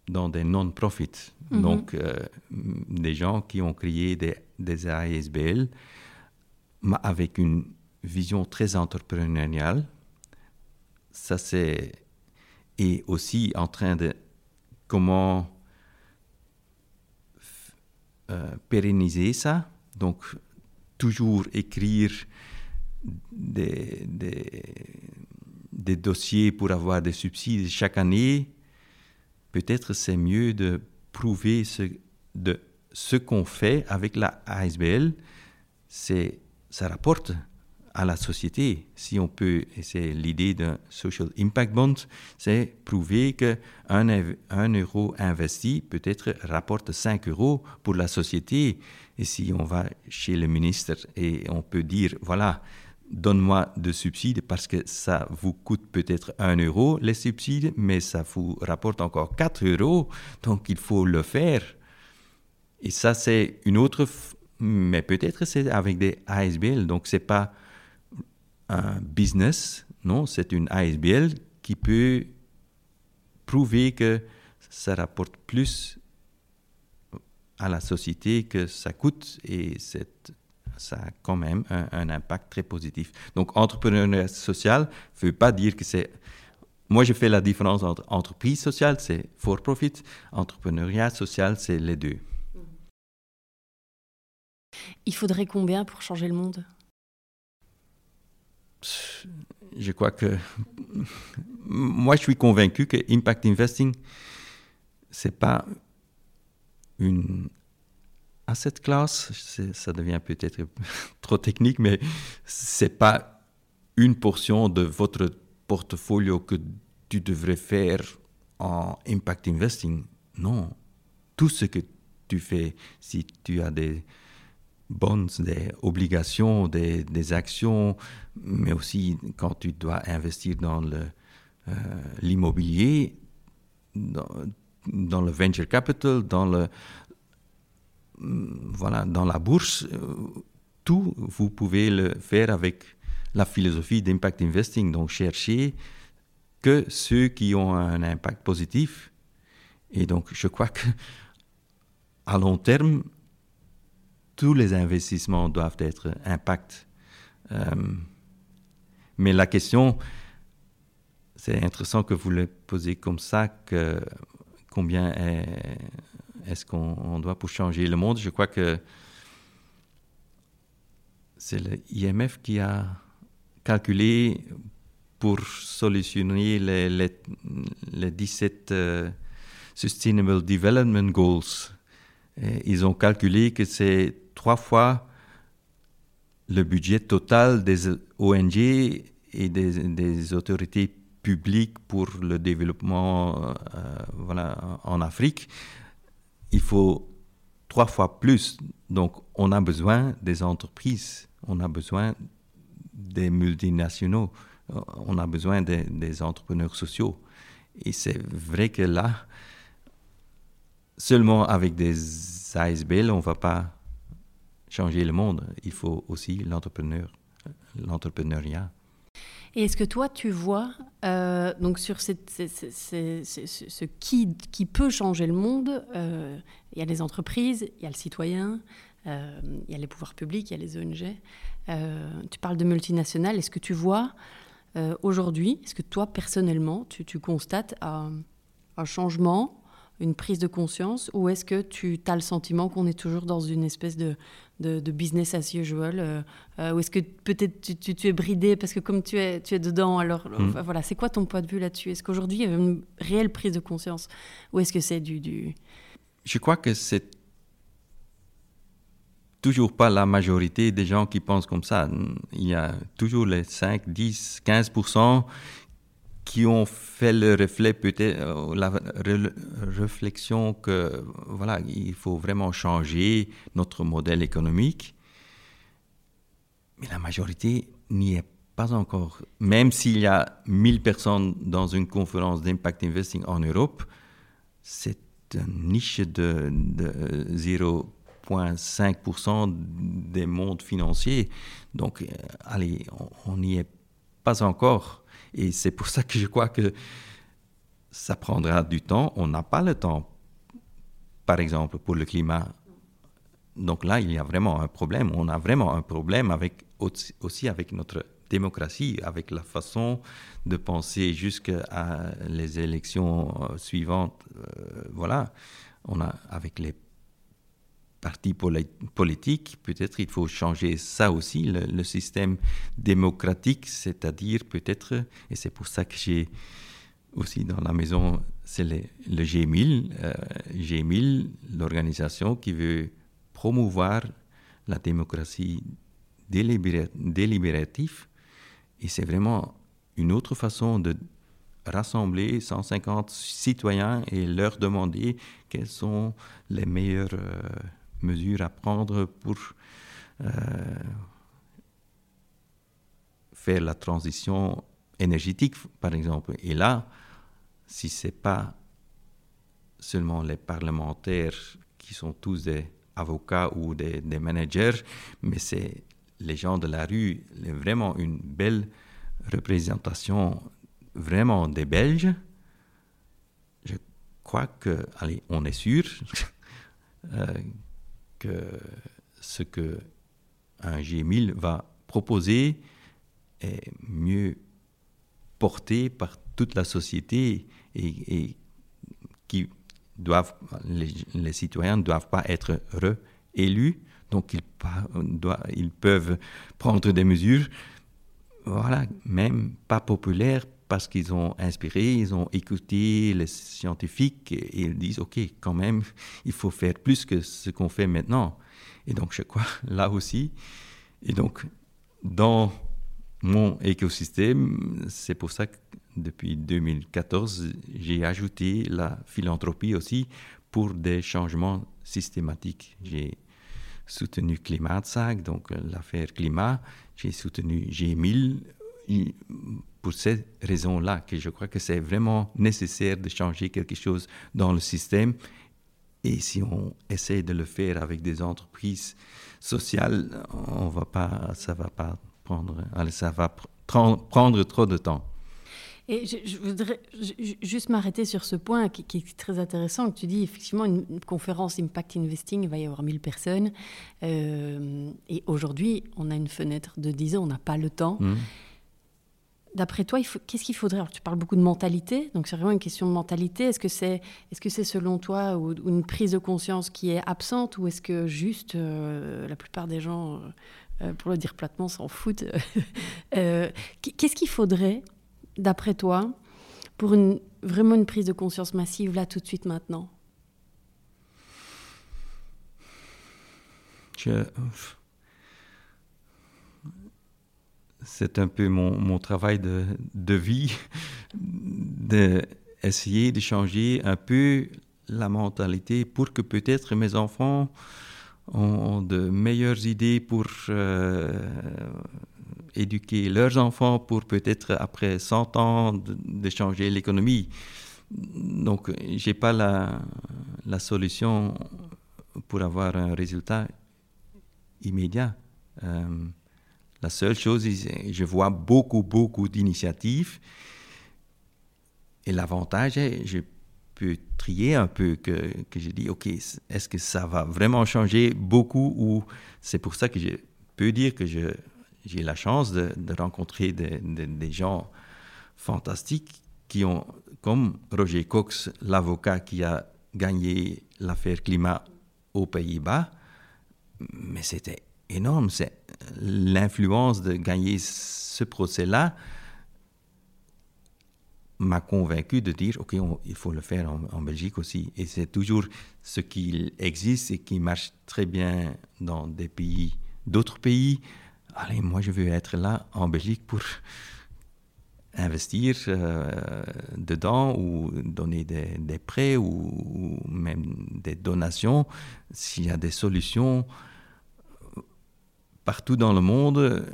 S1: dans des non-profits. Mhm. Donc, euh, des gens qui ont créé des, des ASBL avec une vision très entrepreneuriale. Ça, c'est. Et aussi en train de. Comment euh, pérenniser ça. Donc, toujours écrire des, des, des dossiers pour avoir des subsides chaque année, peut-être c'est mieux de prouver ce, ce qu'on fait avec la ASBL, c'est, ça rapporte à la société. Si on peut, et c'est l'idée d'un social impact bond, c'est prouver qu'un un euro investi peut-être rapporte 5 euros pour la société. Et si on va chez le ministre et on peut dire, voilà, donne-moi de subsides parce que ça vous coûte peut-être un euro les subsides, mais ça vous rapporte encore 4 euros, donc il faut le faire. Et ça, c'est une autre, mais peut-être c'est avec des ASBL, donc c'est pas un business, non, c'est une ASBL qui peut prouver que ça rapporte plus à la société que ça coûte et ça a quand même un, impact très positif. Donc, entrepreneuriat social ne veut pas dire que c'est... Moi, je fais la différence entre entreprise sociale, c'est for profit, entrepreneuriat social, c'est les deux.
S2: Il faudrait combien pour changer le monde?
S1: Je crois que... Moi, je suis convaincu que impact investing, c'est pas une à cette classe, ça devient peut-être trop technique, mais c'est pas une portion de votre portfolio que tu devrais faire en impact investing. Non. Tout ce que tu fais, si tu as des bonds, des obligations, des, actions, mais aussi quand tu dois investir dans euh, l'immobilier, dans, dans, le venture capital, dans le, voilà, dans la bourse, euh, tout, vous pouvez le faire avec la philosophie d'impact investing. Donc, chercher que ceux qui ont un impact positif. Et donc, je crois que à long terme, tous les investissements doivent être impact. Euh, mais la question, c'est intéressant que vous le posez comme ça, combien est est-ce qu'on doit pour changer le monde? Je crois que c'est l'IMF qui a calculé pour solutionner les, les, 17 euh, Sustainable Development Goals. ils ont calculé que c'est trois fois le budget total des ONG et des, autorités publiques pour le développement euh, voilà, en Afrique, il faut trois fois plus. Donc, on a besoin des entreprises, on a besoin des multinationaux, euh, on a besoin des, entrepreneurs sociaux. Et c'est vrai que là, seulement avec des ASBL, on ne va pas changer le monde. Il faut aussi l'entrepreneur, l'entrepreneuriat.
S2: Et est-ce que toi, tu vois, euh, donc sur ce qui, qui, peut changer le monde, euh, il y a les entreprises, il y a le citoyen, euh, il y a les pouvoirs publics, il y a les ONG. tu parles de multinationales. Est-ce que tu vois aujourd'hui, est-ce que toi, personnellement, tu, constates un changement une prise de conscience ou est-ce que tu as le sentiment qu'on est toujours dans une espèce de, de, business as usual euh, euh, Ou est-ce que peut-être tu, tu, es bridé parce que comme tu es, tu es dedans, alors mm. voilà, c'est quoi ton point de vue là-dessus? Est-ce qu'aujourd'hui il y a une réelle prise de conscience ou est-ce que c'est du, du...
S1: Je crois que c'est toujours pas la majorité des gens qui pensent comme ça. Il y a toujours les 5, 10, 15 qui ont fait le reflet, peut-être euh, la réflexion que voilà, il faut vraiment changer notre modèle économique. Mais la majorité n'y est pas encore. Même s'il y a 1000 personnes dans une conférence d'impact investing en Europe, c'est une niche de, de 0,5% des mondes financiers. Donc, euh, allez, on n'y est pas encore. Et c'est pour ça que je crois que ça prendra du temps. On n'a pas le temps, par exemple, pour le climat. Donc là, il y a vraiment un problème. On a vraiment un problème avec, aussi avec notre démocratie, avec la façon de penser jusqu'à les élections euh, suivantes. Euh, voilà, on a avec les parti politique, peut-être il faut changer ça aussi, le, système démocratique, c'est-à-dire peut-être, et c'est pour ça que j'ai aussi dans la maison, c'est le, G1000, euh, G1000, l'organisation qui veut promouvoir la démocratie délibérative, et c'est vraiment une autre façon de rassembler 150 citoyens et leur demander quels sont les meilleurs euh, mesures à prendre pour euh, faire la transition énergétique, par exemple. Et là, si ce n'est pas seulement les parlementaires qui sont tous des avocats ou des, managers, mais c'est les gens de la rue, vraiment une belle représentation vraiment des Belges. Je crois que, allez, on est sûr euh, que ce que un G1000 va proposer est mieux porté par toute la société et, qui doivent, les, citoyens ne doivent pas être réélus, donc ils, ils peuvent prendre des mesures, voilà, même pas populaires, parce qu'ils ont inspiré, ils ont écouté les scientifiques et, ils disent, OK, quand même, il faut faire plus que ce qu'on fait maintenant. Et donc, je crois, là aussi, et donc, dans mon écosystème, c'est pour ça que depuis 2014, j'ai ajouté la philanthropie aussi pour des changements systématiques. J'ai soutenu ClimatSac, donc l'affaire climat, j'ai soutenu G1000 pour cette raison-là que je crois que c'est vraiment nécessaire de changer quelque chose dans le système. Et si on essaie de le faire avec des entreprises sociales, on va pas, ça va pas prendre, ça va prendre trop de temps.
S2: Et je, voudrais juste m'arrêter sur ce point qui, est très intéressant, que tu dis effectivement une, conférence Impact Investing, il va y avoir 1000 personnes. Euh, et aujourd'hui, on a une fenêtre de 10 ans, on n'a pas le temps. Mmh. D'après toi, qu'est-ce qu'il faudrait? Tu parles beaucoup de mentalité, donc c'est vraiment une question de mentalité. Est-ce que c'est est -ce c'est selon toi une prise de conscience qui est absente ou est-ce que juste euh, la plupart des gens, euh, euh, pour le dire platement, s'en foutent Qu'est-ce qu'il faudrait, d'après toi, pour une, vraiment une prise de conscience massive là tout de suite maintenant?
S1: C'est un peu mon, mon travail de, de vie, d'essayer de changer un peu la mentalité pour que peut-être mes enfants ont de meilleures idées pour euh, éduquer leurs enfants, pour peut-être après 100 ans de, changer l'économie. Donc, je n'ai pas la, la, solution pour avoir un résultat immédiat. Euh, la seule chose, je vois beaucoup, beaucoup d'initiatives. Et l'avantage je peux trier un peu, que, je dis, OK, est-ce que ça va vraiment changer beaucoup ou c'est pour ça que je peux dire que j'ai la chance de, rencontrer des, des, gens fantastiques qui ont, comme Roger Cox, l'avocat qui a gagné l'affaire climat aux Pays-Bas, mais c'était énorme. C'est l'influence de gagner ce procès-là m'a convaincu de dire, OK, il faut le faire en, Belgique aussi. Et c'est toujours ce qui existe et qui marche très bien dans des pays, d'autres pays. Allez, moi, je veux être là en Belgique pour investir euh, dedans ou donner des, prêts ou, même des donations. S'il y a des solutions partout dans le monde,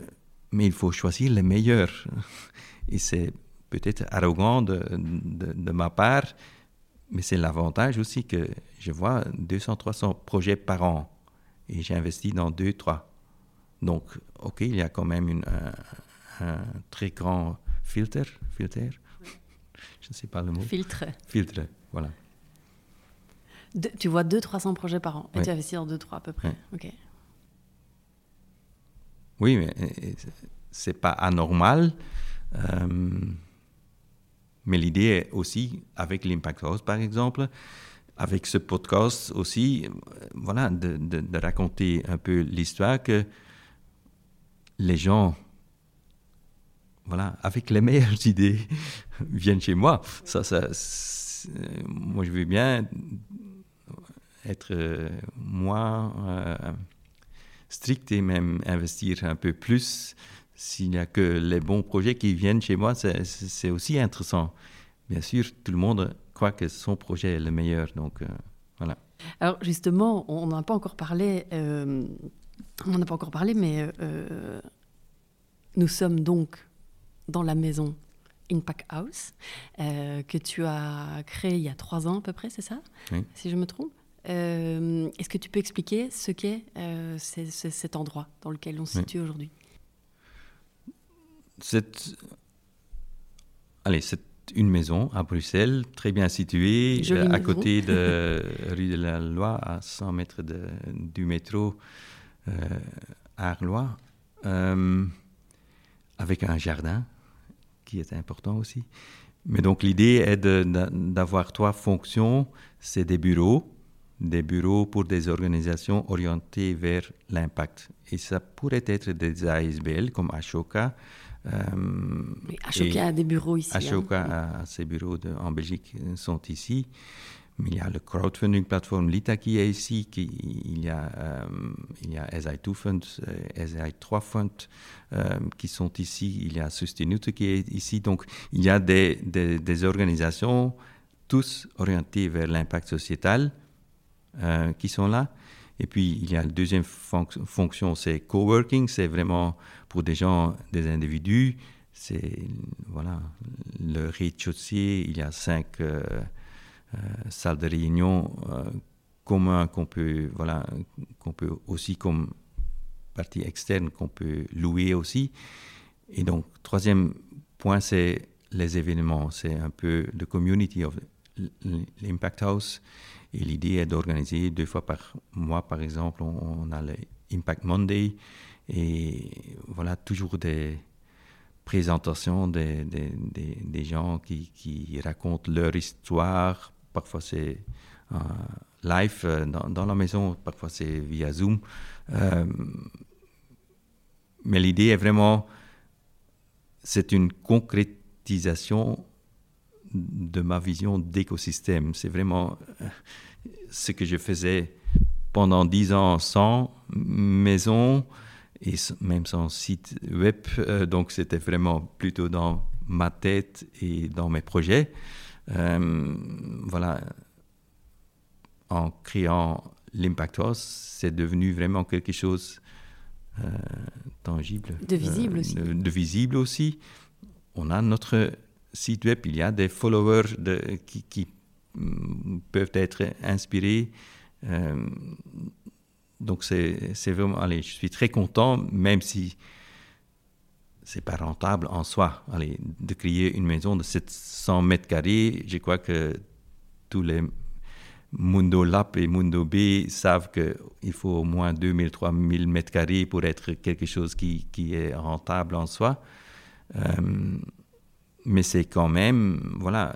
S1: mais il faut choisir les meilleurs. Et c'est peut-être arrogant de, de, ma part, mais c'est l'avantage aussi que je vois 200-300 projets par an et j'ai investi dans 2-3. Donc, OK, il y a quand même une, un, très grand filtre. filtre Je ne sais pas le mot.
S2: Filtre.
S1: Filtre, voilà.
S2: tu vois 200-300 projets par an et tu investis dans 2-3 à peu près. OK.
S1: Oui, mais c'est pas anormal. Euh, mais l'idée est aussi, avec l'Impact House par exemple, avec ce podcast aussi, euh, voilà, de, raconter un peu l'histoire que les gens, voilà, avec les meilleures idées, viennent chez moi. Ça, ça, moi, je veux bien être euh, moins euh, strict et même investir un peu plus s'il n'y a que les bons projets qui viennent chez moi, c'est aussi intéressant. Bien sûr, tout le monde croit que son projet est le meilleur. Donc, euh, voilà.
S2: Alors, justement, on n'a pas encore parlé, euh, on n'a pas encore parlé, mais euh, nous sommes donc dans la maison Impact House, que tu as créée il y a trois ans à peu près, c'est ça?
S1: Oui.
S2: Si je me trompe? Est-ce que tu peux expliquer ce qu'est cet endroit dans lequel on se situe aujourd'hui?
S1: C'est allez, c'est une maison à Bruxelles, très bien située, euh, à côté de rue de la Loi, à 100 mètres de, du métro euh, à Arlois, euh, avec un jardin qui est important aussi. Mais donc l'idée est d'avoir trois fonctions. C'est des bureaux, des bureaux pour des organisations orientées vers l'impact. Et ça pourrait être des ASBL comme Ashoka,
S2: euh, Ashoka a des bureaux ici.
S1: Ashoka hein. a, ses bureaux de, en Belgique euh, sont ici. Mais il y a le crowdfunding plateforme Lita qui est ici. Qui, il, y a, euh, il y a SI2 Fund, SI3 Fund qui sont ici. Il y a Sustainute qui est ici. Donc, il y a des, des, des organisations, tous orientées vers l'impact sociétal, qui sont là. Et puis, il y a la deuxième fonction, c'est coworking, c'est vraiment pour des gens, des individus. C'est, voilà, le rez-de-chaussée, il y a cinq euh, euh, salles de réunion euh, communes qu'on peut, voilà, qu'on peut aussi comme partie externe qu'on peut louer aussi. Et donc, troisième point, c'est les événements. C'est un peu the community of l'Impact House. Et l'idée est d'organiser deux fois par mois, par exemple, on, a l'Impact Monday et voilà, toujours des présentations des, des, des, gens qui, qui, racontent leur histoire. Parfois c'est euh, live euh, dans, la maison, parfois c'est via Zoom. Euh, mais l'idée est vraiment, c'est une concrétisation de ma vision d'écosystème. C'est vraiment euh, ce que je faisais pendant dix ans sans maison et même son site web. donc c'était vraiment plutôt dans ma tête et dans mes projets. voilà, en créant l'Impact House, c'est devenu vraiment quelque chose euh, tangible.
S2: De visible aussi.
S1: De, visible aussi. On a notre site web, il y a des followers qui, mm, peuvent être inspirés. Euh, donc c'est vraiment, allez, je suis très content, même si c'est pas rentable en soi. Allez, de créer une maison de 700 mètres carrés, je crois que tous les Mundo Lab et Mundo B savent qu'il faut au moins 2000, 3000 mètres carrés pour être quelque chose qui, qui est rentable en soi. Euh, mais c'est quand même, voilà,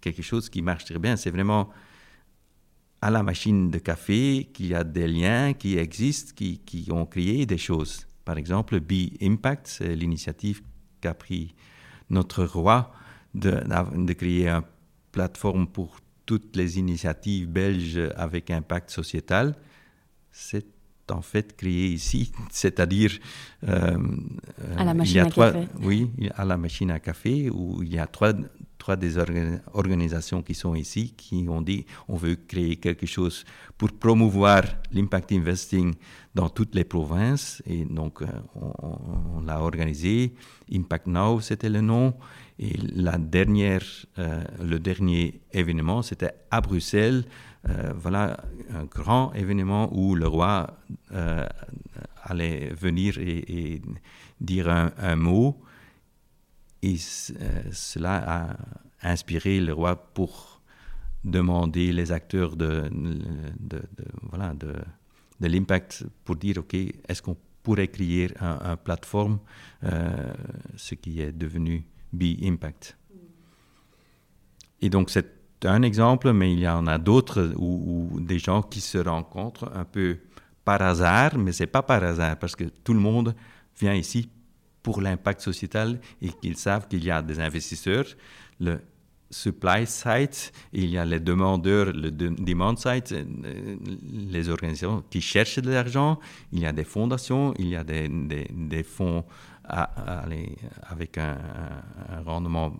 S1: quelque chose qui marche très bien. C'est vraiment à la machine de café qu'il y a des liens qui existent, qui, qui ont créé des choses. Par exemple, Be Impact, c'est l'initiative qu'a pris notre roi de, de créer une plateforme pour toutes les initiatives belges avec impact sociétal, c'est en fait créé ici, c'est-à-dire
S2: euh, à la machine à café.
S1: Oui, à la machine à café où il y a trois, trois des organisations qui sont ici qui ont dit on veut créer quelque chose pour promouvoir l'impact investing dans toutes les provinces et donc euh, on, l'a organisé. Impact Now c'était le nom et la dernière, euh, le dernier événement c'était à Bruxelles. Euh, voilà un grand événement où le roi allait venir et, dire un mot et euh, cela a inspiré le roi pour demander les acteurs de, l'impact pour dire, OK, est-ce qu'on pourrait créer une plateforme, euh, ce qui est devenu Be Impact. Et donc, c'est un exemple, mais il y en a d'autres où, des gens qui se rencontrent un peu par hasard, mais c'est pas par hasard, parce que tout le monde vient ici pour l'impact sociétal et qu'ils savent qu'il y a des investisseurs, le supply side, il y a les demandeurs, le demand side, euh, les organisations qui cherchent de l'argent, il y a des fondations, il y a des, des, fonds avec un, rendement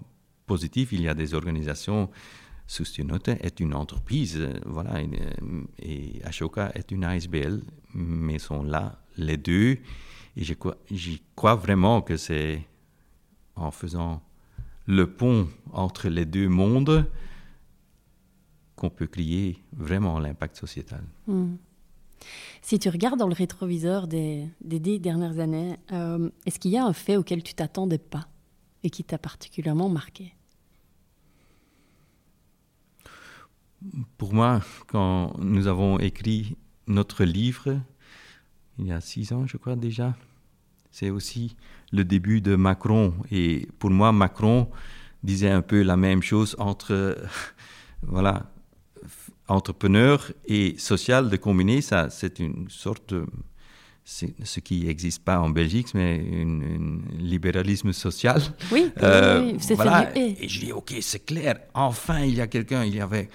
S1: positif, il y a des organisations. Sustainability est une entreprise, euh, voilà, et Ashoka est une ASBL, mais sont là les deux et j'y crois vraiment que c'est en faisant le pont entre les deux mondes qu'on peut créer vraiment l'impact sociétal.
S2: Hmm. Si tu regardes dans le rétroviseur des, des dernières années, euh, est-ce qu'il y a un fait auquel tu t'attendais pas et qui t'a particulièrement marqué?
S1: Pour moi, quand nous avons écrit notre livre, il y a six ans, je crois déjà. C'est aussi le début de Macron. Et pour moi, Macron disait un peu la même chose entre, voilà, entrepreneur et social de combiner. Ça, c'est une sorte de, ce qui n'existe pas en Belgique, mais un libéralisme social.
S2: Oui, euh, c'est voilà.
S1: Et je dis, ok, c'est clair. Enfin, il y a quelqu'un. Il y avait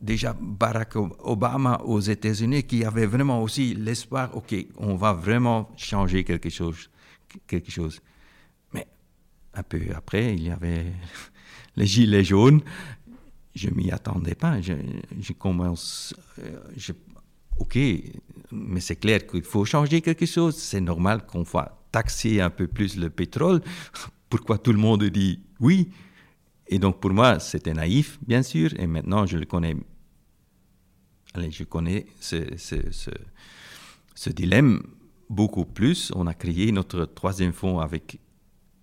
S1: déjà Barack Obama aux États-Unis qui avait vraiment aussi l'espoir, OK, on va vraiment changer quelque chose. Quelque chose. Mais un peu après, il y avait les gilets jaunes. Je m'y attendais pas. Je, commence. Euh, OK, mais c'est clair qu'il faut changer quelque chose. C'est normal qu'on va taxer un peu plus le pétrole. Pourquoi tout le monde dit oui? Et donc pour moi, c'était naïf, bien sûr, et maintenant je le connais. Allez, je connais ce, ce, dilemme beaucoup plus. On a créé notre troisième fonds avec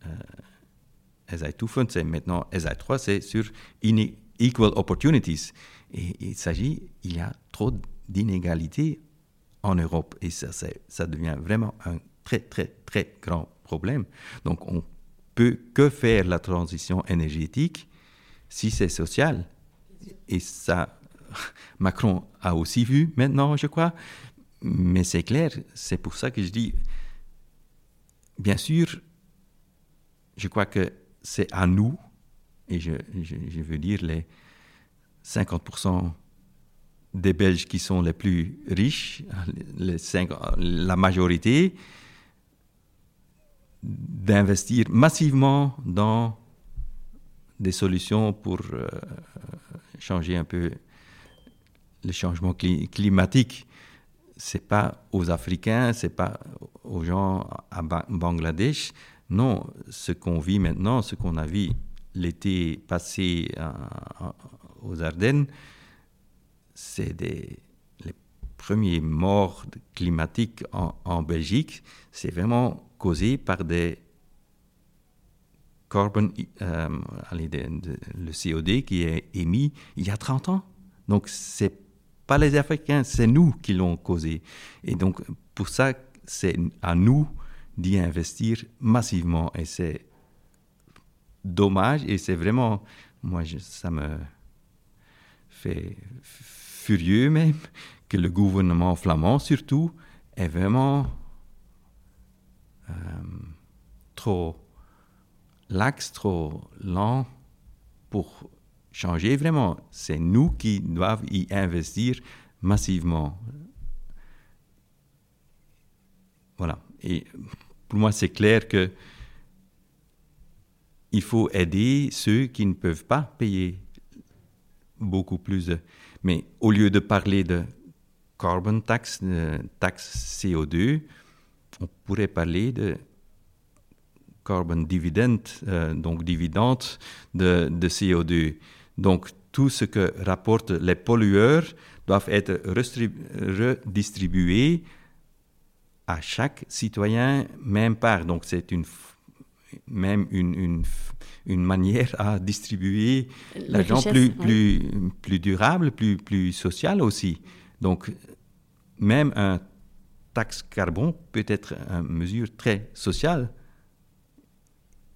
S1: euh, SI2 Fund, c'est maintenant SI3, c'est sur Equal Opportunities. Et il s'agit, il y a trop d'inégalités en Europe, et ça, ça devient vraiment un très, très, très grand problème. Donc on peut que faire la transition énergétique si c'est social. Et ça, Macron a aussi vu maintenant, je crois. Mais c'est clair, c'est pour ça que je dis, bien sûr, je crois que c'est à nous, et je, je, veux dire les 50% des Belges qui sont les plus riches, la majorité, d'investir massivement dans des solutions pour euh, changer un peu le changement climatique. C'est pas aux Africains, c'est pas aux gens à Bangladesh. Non, ce qu'on vit maintenant, ce qu'on a vu l'été passé aux Ardennes, c'est des les premiers morts climatiques en, Belgique. C'est vraiment causé par des carbon, euh, le COD qui est émis il y a 30 ans. Donc, c'est pas les Africains, c'est nous qui l'ont causé. Et donc, pour ça, c'est à nous d'y investir massivement. Et c'est dommage et c'est vraiment, moi, ça me fait furieux même que le gouvernement flamand, surtout, est vraiment euh, trop lax, trop lent pour changer. Vraiment, c'est nous qui devons y investir massivement. Voilà. Et pour moi, c'est clair que il faut aider ceux qui ne peuvent pas payer beaucoup plus. Mais au lieu de parler de carbon tax, de taxe CO2, on pourrait parler de carbon dividend, euh, donc dividende de, de, CO2. Donc tout ce que rapportent les pollueurs doivent être redistribués à chaque citoyen même part. Donc c'est une même une, une, une, manière à distribuer l'argent plus, plus, plus durable, plus, plus social aussi. Donc, même un taxe carbone peut être une mesure très sociale.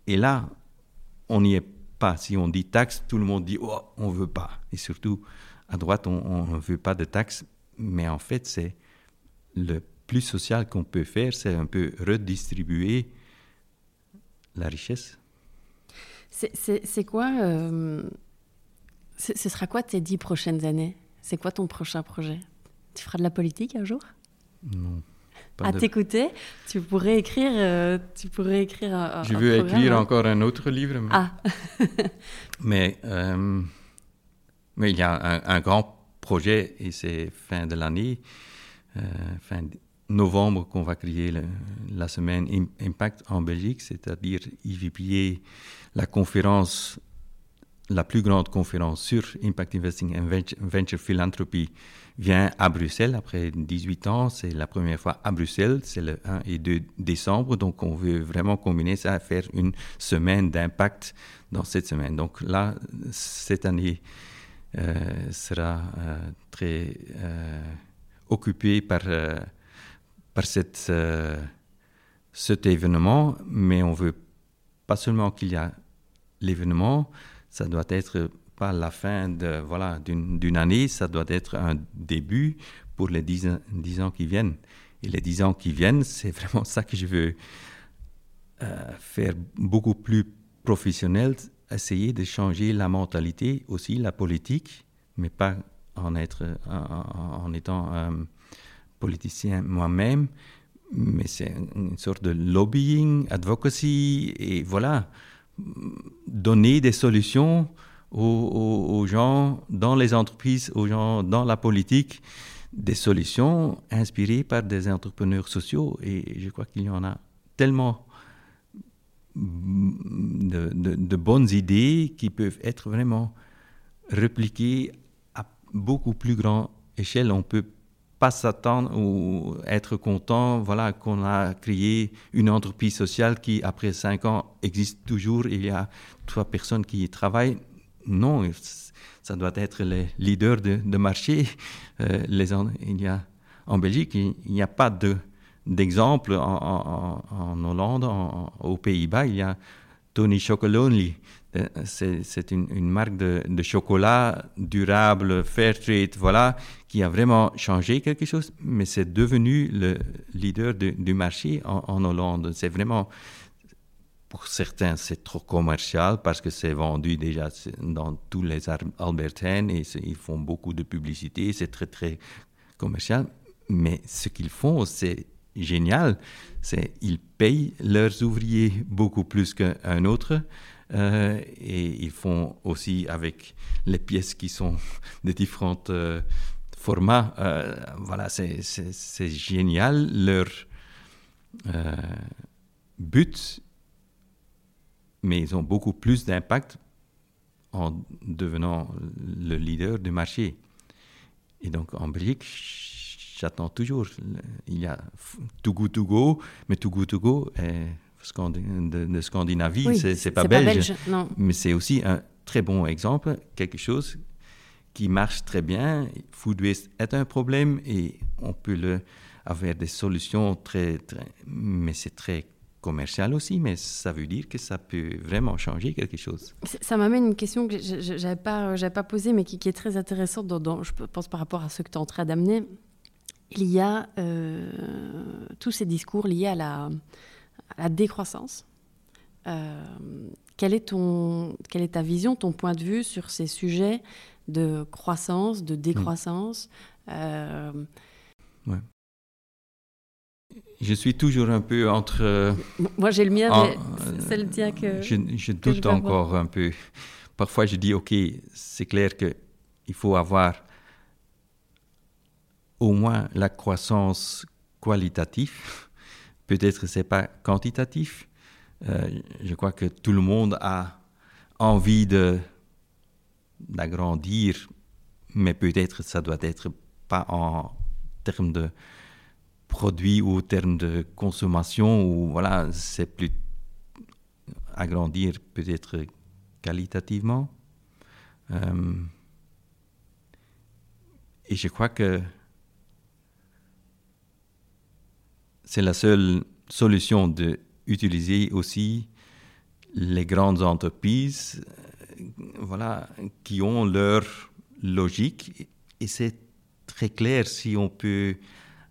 S1: Et là, on n'y est pas. Si on dit taxe, tout le monde dit oh, on ne veut pas. Et surtout, à droite, on ne veut pas de taxe. Mais en fait, c'est le plus social qu'on peut faire, c'est un peu redistribuer la richesse.
S2: C'est quoi euh, Ce sera quoi tes dix prochaines années? C'est quoi ton prochain projet? Tu feras de la politique un jour?
S1: Non.
S2: à t'écouter, tu pourrais écrire, euh, tu pourrais écrire un,
S1: Je veux écrire encore un autre livre.
S2: Mais, ah.
S1: mais, euh, mais il y a un, grand projet et c'est fin de l'année, fin novembre qu'on va créer la semaine Impact en Belgique, c'est-à-dire y la conférence, la plus grande conférence sur Impact Investing and Venture Philanthropy vient à Bruxelles après 18 ans. C'est la première fois à Bruxelles, c'est le 1 et 2 décembre. Donc on veut vraiment combiner ça, faire une semaine d'impact dans cette semaine. Donc là, cette année euh, sera euh, très euh, occupée par par cette, cet événement, mais on veut pas seulement qu'il y a l'événement, ça doit être pas la fin de voilà d'une année, ça doit être un début pour les dix, ans qui viennent. Et les dix ans qui viennent, c'est vraiment ça que je veux euh, faire beaucoup plus professionnel, essayer de changer la mentalité, aussi la politique, mais pas en, être, en, étant euh, politicien moi-même, mais c'est une sorte de lobbying, advocacy, et voilà, donner des solutions aux, gens dans les entreprises, aux gens dans la politique, des solutions inspirées par des entrepreneurs sociaux. Et je crois qu'il y en a tellement de, de, bonnes idées qui peuvent être vraiment répliquées à beaucoup plus grande échelle. On peut pas s'attendre ou être content voilà, qu'on a créé une entreprise sociale qui, après cinq ans, existe toujours. Il y a trois personnes qui y travaillent. Non, ça doit être les leaders de, marché. Euh, il y a, en Belgique, il n'y a pas d'exemple. en, en, Hollande, aux Pays-Bas, il y a Tony Chocolonely euh, c'est une, marque de, chocolat durable, fair trade, voilà, qui a vraiment changé quelque chose, mais c'est devenu le leader du marché en, Hollande. C'est vraiment pour certains, c'est trop commercial parce que c'est vendu déjà dans tous les Albertaines et ils font beaucoup de publicité, c'est très très commercial. Mais ce qu'ils font, c'est génial, c'est ils payent leurs ouvriers beaucoup plus qu'un autre. Euh, et ils font aussi avec les pièces qui sont de différents euh, formats. Euh, voilà, c'est génial. Leur but mais ils ont beaucoup plus d'impact en devenant le leader du marché. Et donc en Belgique, j'attends toujours. Il y a Too Good To Go, mais Too Good To Go de, Scandinavie, c'est pas, belge, mais c'est aussi un très bon exemple, quelque chose qui marche très bien. Food waste est un problème et on peut le avoir des solutions très, très mais c'est très commercial aussi, mais ça veut dire que ça peut vraiment changer quelque chose.
S2: Ça m'amène une question que je n'avais pas, pas posée, mais qui, est très intéressante, dans, je pense par rapport à ce que tu es en train d'amener. Il y a euh, tous ces discours liés à la, la décroissance. Euh, quelle, est ton, quelle est ta vision, ton point de vue sur ces sujets de croissance, de décroissance euh,
S1: ouais je suis toujours un peu entre. Euh,
S2: moi, j'ai le mien, mais c'est le tien que.
S1: Je, doute encore un peu. Parfois, je dis OK, c'est clair qu'il faut avoir au moins la croissance qualitative. Peut-être c'est pas quantitatif. Euh, je crois que tout le monde a envie de d'agrandir, mais peut-être ça doit être pas en termes de produit ou au terme de consommation, ou voilà, c'est plus agrandir peut-être qualitativement. Euh, et je crois que c'est la seule solution de utiliser aussi les grandes entreprises euh, voilà, qui ont leur logique. Et c'est très clair si on peut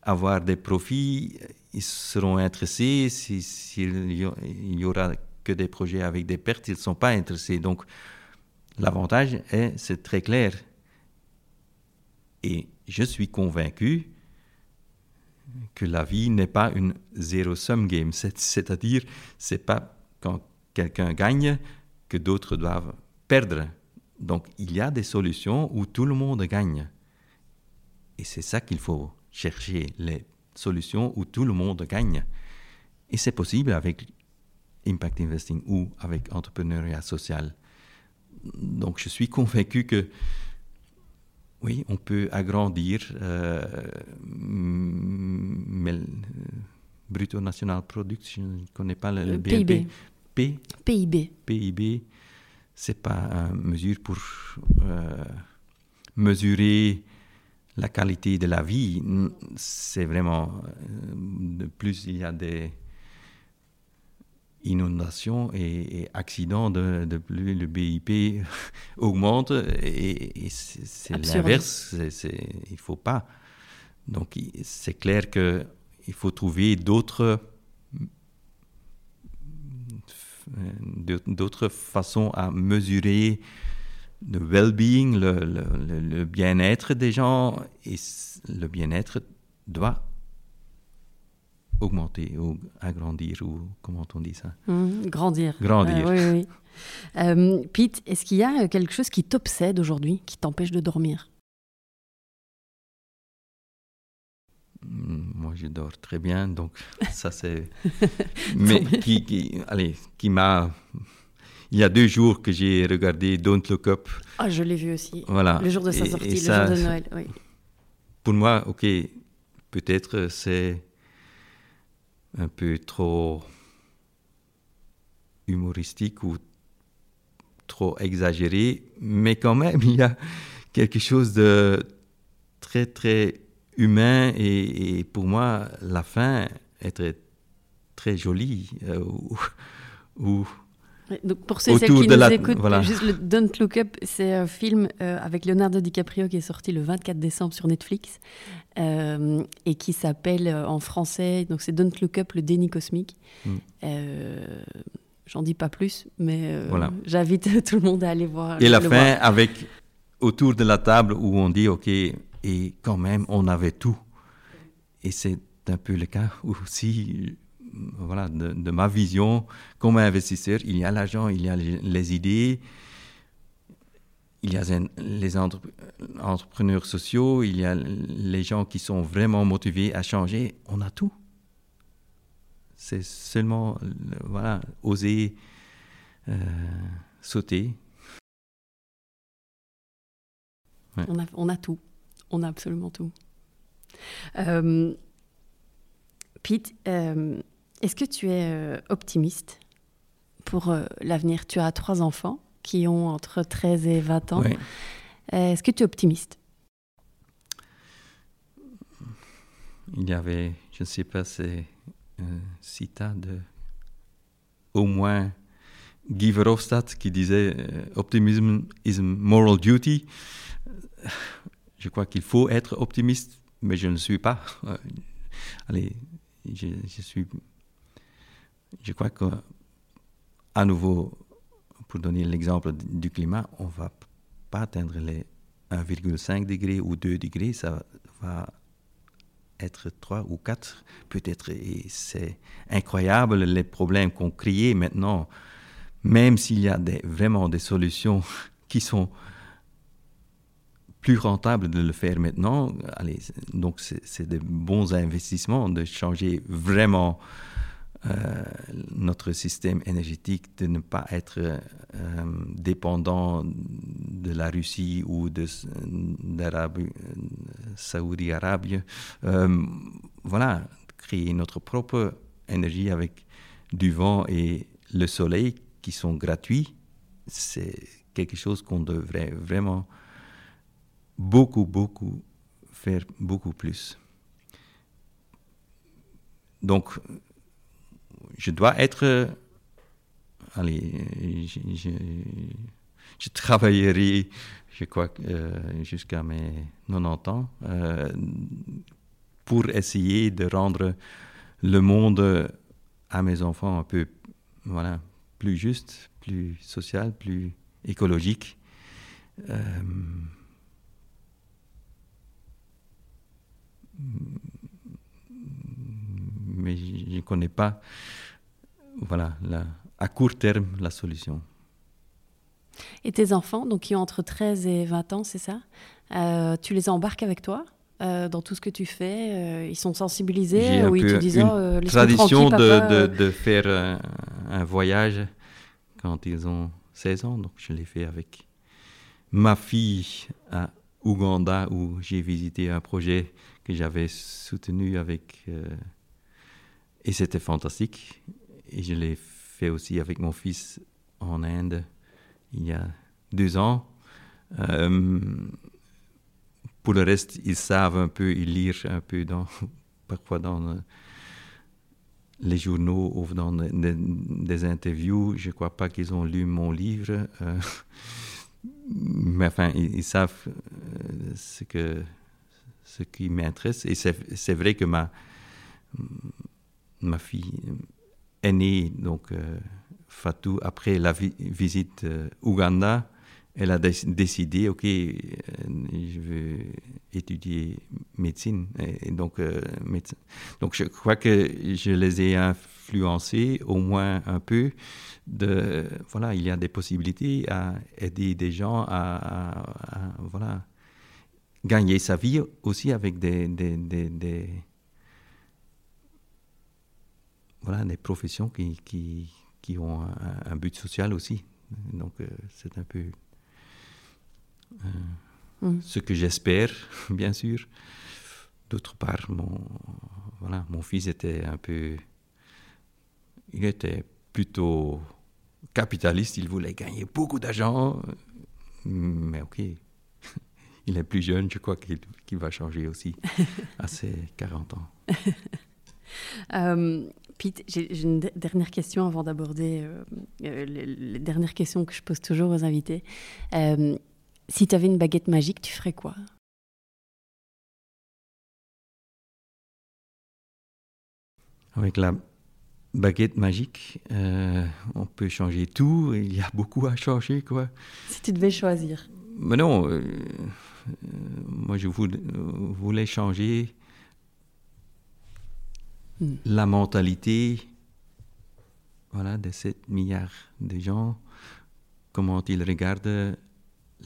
S1: avoir des profits, ils seront intéressés. S'il n'y aura que des projets avec des pertes, ils ne sont pas intéressés. Donc, l'avantage est, c'est très clair. Et je suis convaincu que la vie n'est pas une zero-sum game. C'est-à-dire, c'est pas quand quelqu'un gagne que d'autres doivent perdre. Donc, il y a des solutions où tout le monde gagne. Et c'est ça qu'il faut chercher les solutions où tout le monde gagne. Et c'est possible avec impact investing ou avec entrepreneuriat social. Donc je suis convaincu que oui, on peut agrandir, euh, mais le brutto national product, je ne connais pas le,
S2: PIB.
S1: P,
S2: PIB.
S1: PIB, c'est pas une mesure pour euh, mesurer la qualité de la vie, c'est vraiment, euh, de plus il y a des inondations et, accidents, de, plus le BIP augmente et, c'est l'inverse, il ne faut pas. Donc c'est clair qu'il faut trouver d'autres d'autres façons à mesurer le well-being, le, bien-être des gens, et le bien-être doit augmenter ou agrandir, ou comment on dit ça?
S2: Mmh, Grandir.
S1: Grandir.
S2: Euh, oui, oui. Euh, Pete, est-ce qu'il y a quelque chose qui t'obsède aujourd'hui, qui t'empêche de dormir?
S1: Mmh, Moi, je dors très bien, donc ça c'est... Mais qui, qui, allez, qui m'a il y a deux jours que j'ai regardé Don't Look Up.
S2: Ah, je l'ai vu aussi.
S1: Voilà.
S2: Le jour de sa sortie, le jour de Noël, oui.
S1: Pour moi, ok, peut-être c'est un peu trop humoristique ou trop exagéré, mais quand même, il y a quelque chose de très, très humain et, pour moi, la fin est très, très jolie. Euh, ou
S2: donc pour ceux qui nous écoutent, juste le Don't Look Up, c'est un film euh, avec Leonardo DiCaprio qui est sorti le 24 décembre sur Netflix euh, et qui s'appelle euh, en français, donc c'est Don't Look Up, le déni cosmique. Mm. J'en dis pas plus, mais voilà. j'invite tout le monde à aller voir.
S1: Et la fin avec autour de la table où on dit ok et quand même on avait tout. Et c'est un peu le cas aussi voilà, de, ma vision comme investisseur. Il y a l'argent, il y a les, idées, il y a les entrepreneurs sociaux, il y a les gens qui sont vraiment motivés à changer. On a tout. C'est seulement voilà, oser euh, sauter.
S2: On, a, on, a, tout. On a absolument tout. Euh, Pete, euh, est-ce que tu es euh, optimiste pour euh, l'avenir? Tu as trois enfants qui ont entre 13 et 20 ans. Euh, est-ce que tu es optimiste?
S1: Il y avait, je ne sais pas, c'est un citat de au moins Guy Verhofstadt qui disait Optimism is a moral duty. Je crois qu'il faut être optimiste, mais je ne suis pas. Allez, je, je suis je crois que, à nouveau, pour donner l'exemple du climat, on ne va pas atteindre les 1,5 degrés ou 2 degrés, ça va être 3 ou 4 peut-être. Et c'est incroyable les problèmes qu'on crée maintenant, même s'il y a vraiment des solutions qui sont plus rentables de le faire maintenant. Allez, donc c'est des bons investissements de changer vraiment notre système énergétique de ne pas être euh, dépendant de la Russie ou de, d'Arabie, Saoudi Arabie. Euh, voilà, créer notre propre énergie avec du vent et le soleil qui sont gratuits, c'est quelque chose qu'on devrait vraiment beaucoup, beaucoup faire beaucoup plus. Donc, je dois être. Euh, allez, je, travaillerai, je crois, euh, jusqu'à mes 90 ans euh, pour essayer de rendre le monde à mes enfants un peu voilà, plus juste, plus social, plus écologique. mais je ne connais pas voilà, à court terme la solution.
S2: Et tes enfants, donc qui ont entre 13 et 20 ans, c'est ça? Euh, Tu les embarques avec toi euh, dans tout ce que tu fais euh, Ils sont sensibilisés
S1: ou ils te disent une tradition de, de, faire un, voyage quand ils ont 16 ans. Donc je l'ai fait avec ma fille à Ouganda où j'ai visité un projet que j'avais soutenu avec... et c'était fantastique. Et je l'ai fait aussi avec mon fils en Inde il y a deux ans. Euh, pour le reste, ils savent un peu, ils lisent un peu dans, parfois dans les journaux ou dans des interviews. Je ne crois pas qu'ils ont lu mon livre. Euh, mais enfin, ils, savent euh, ce, que, ce qui m'intéresse. Et c'est vrai que ma, ma fille est donc euh, Fatou, après la visite euh, Ouganda, elle a décidé, ok, euh, je veux étudier médecine. Donc, donc, je crois que je les ai influencés au moins un peu. De, voilà, il y a des possibilités à aider des gens à, voilà, gagner sa vie aussi avec des voilà, des professions qui, qui, qui ont un, but social aussi. Donc, euh, c'est un peu euh, mm. ce que j'espère, bien sûr. D'autre part, mon, voilà, mon fils était un peu. Il était plutôt capitaliste, il voulait gagner beaucoup d'argent. Mais ok, il est plus jeune, je crois qu'il va changer aussi à ses 40 ans.
S2: Euh, Pete, j'ai une dernière question avant d'aborder euh, euh, les, dernières questions que je pose toujours aux invités. si tu avais une baguette magique, tu ferais quoi?
S1: Avec la baguette magique. Euh, on peut changer tout. Il y a beaucoup à changer, quoi.
S2: Si tu devais choisir.
S1: Mais non, euh, moi je voulais, changer hmm. la mentalité voilà, de 7 milliards de gens, comment ils regardent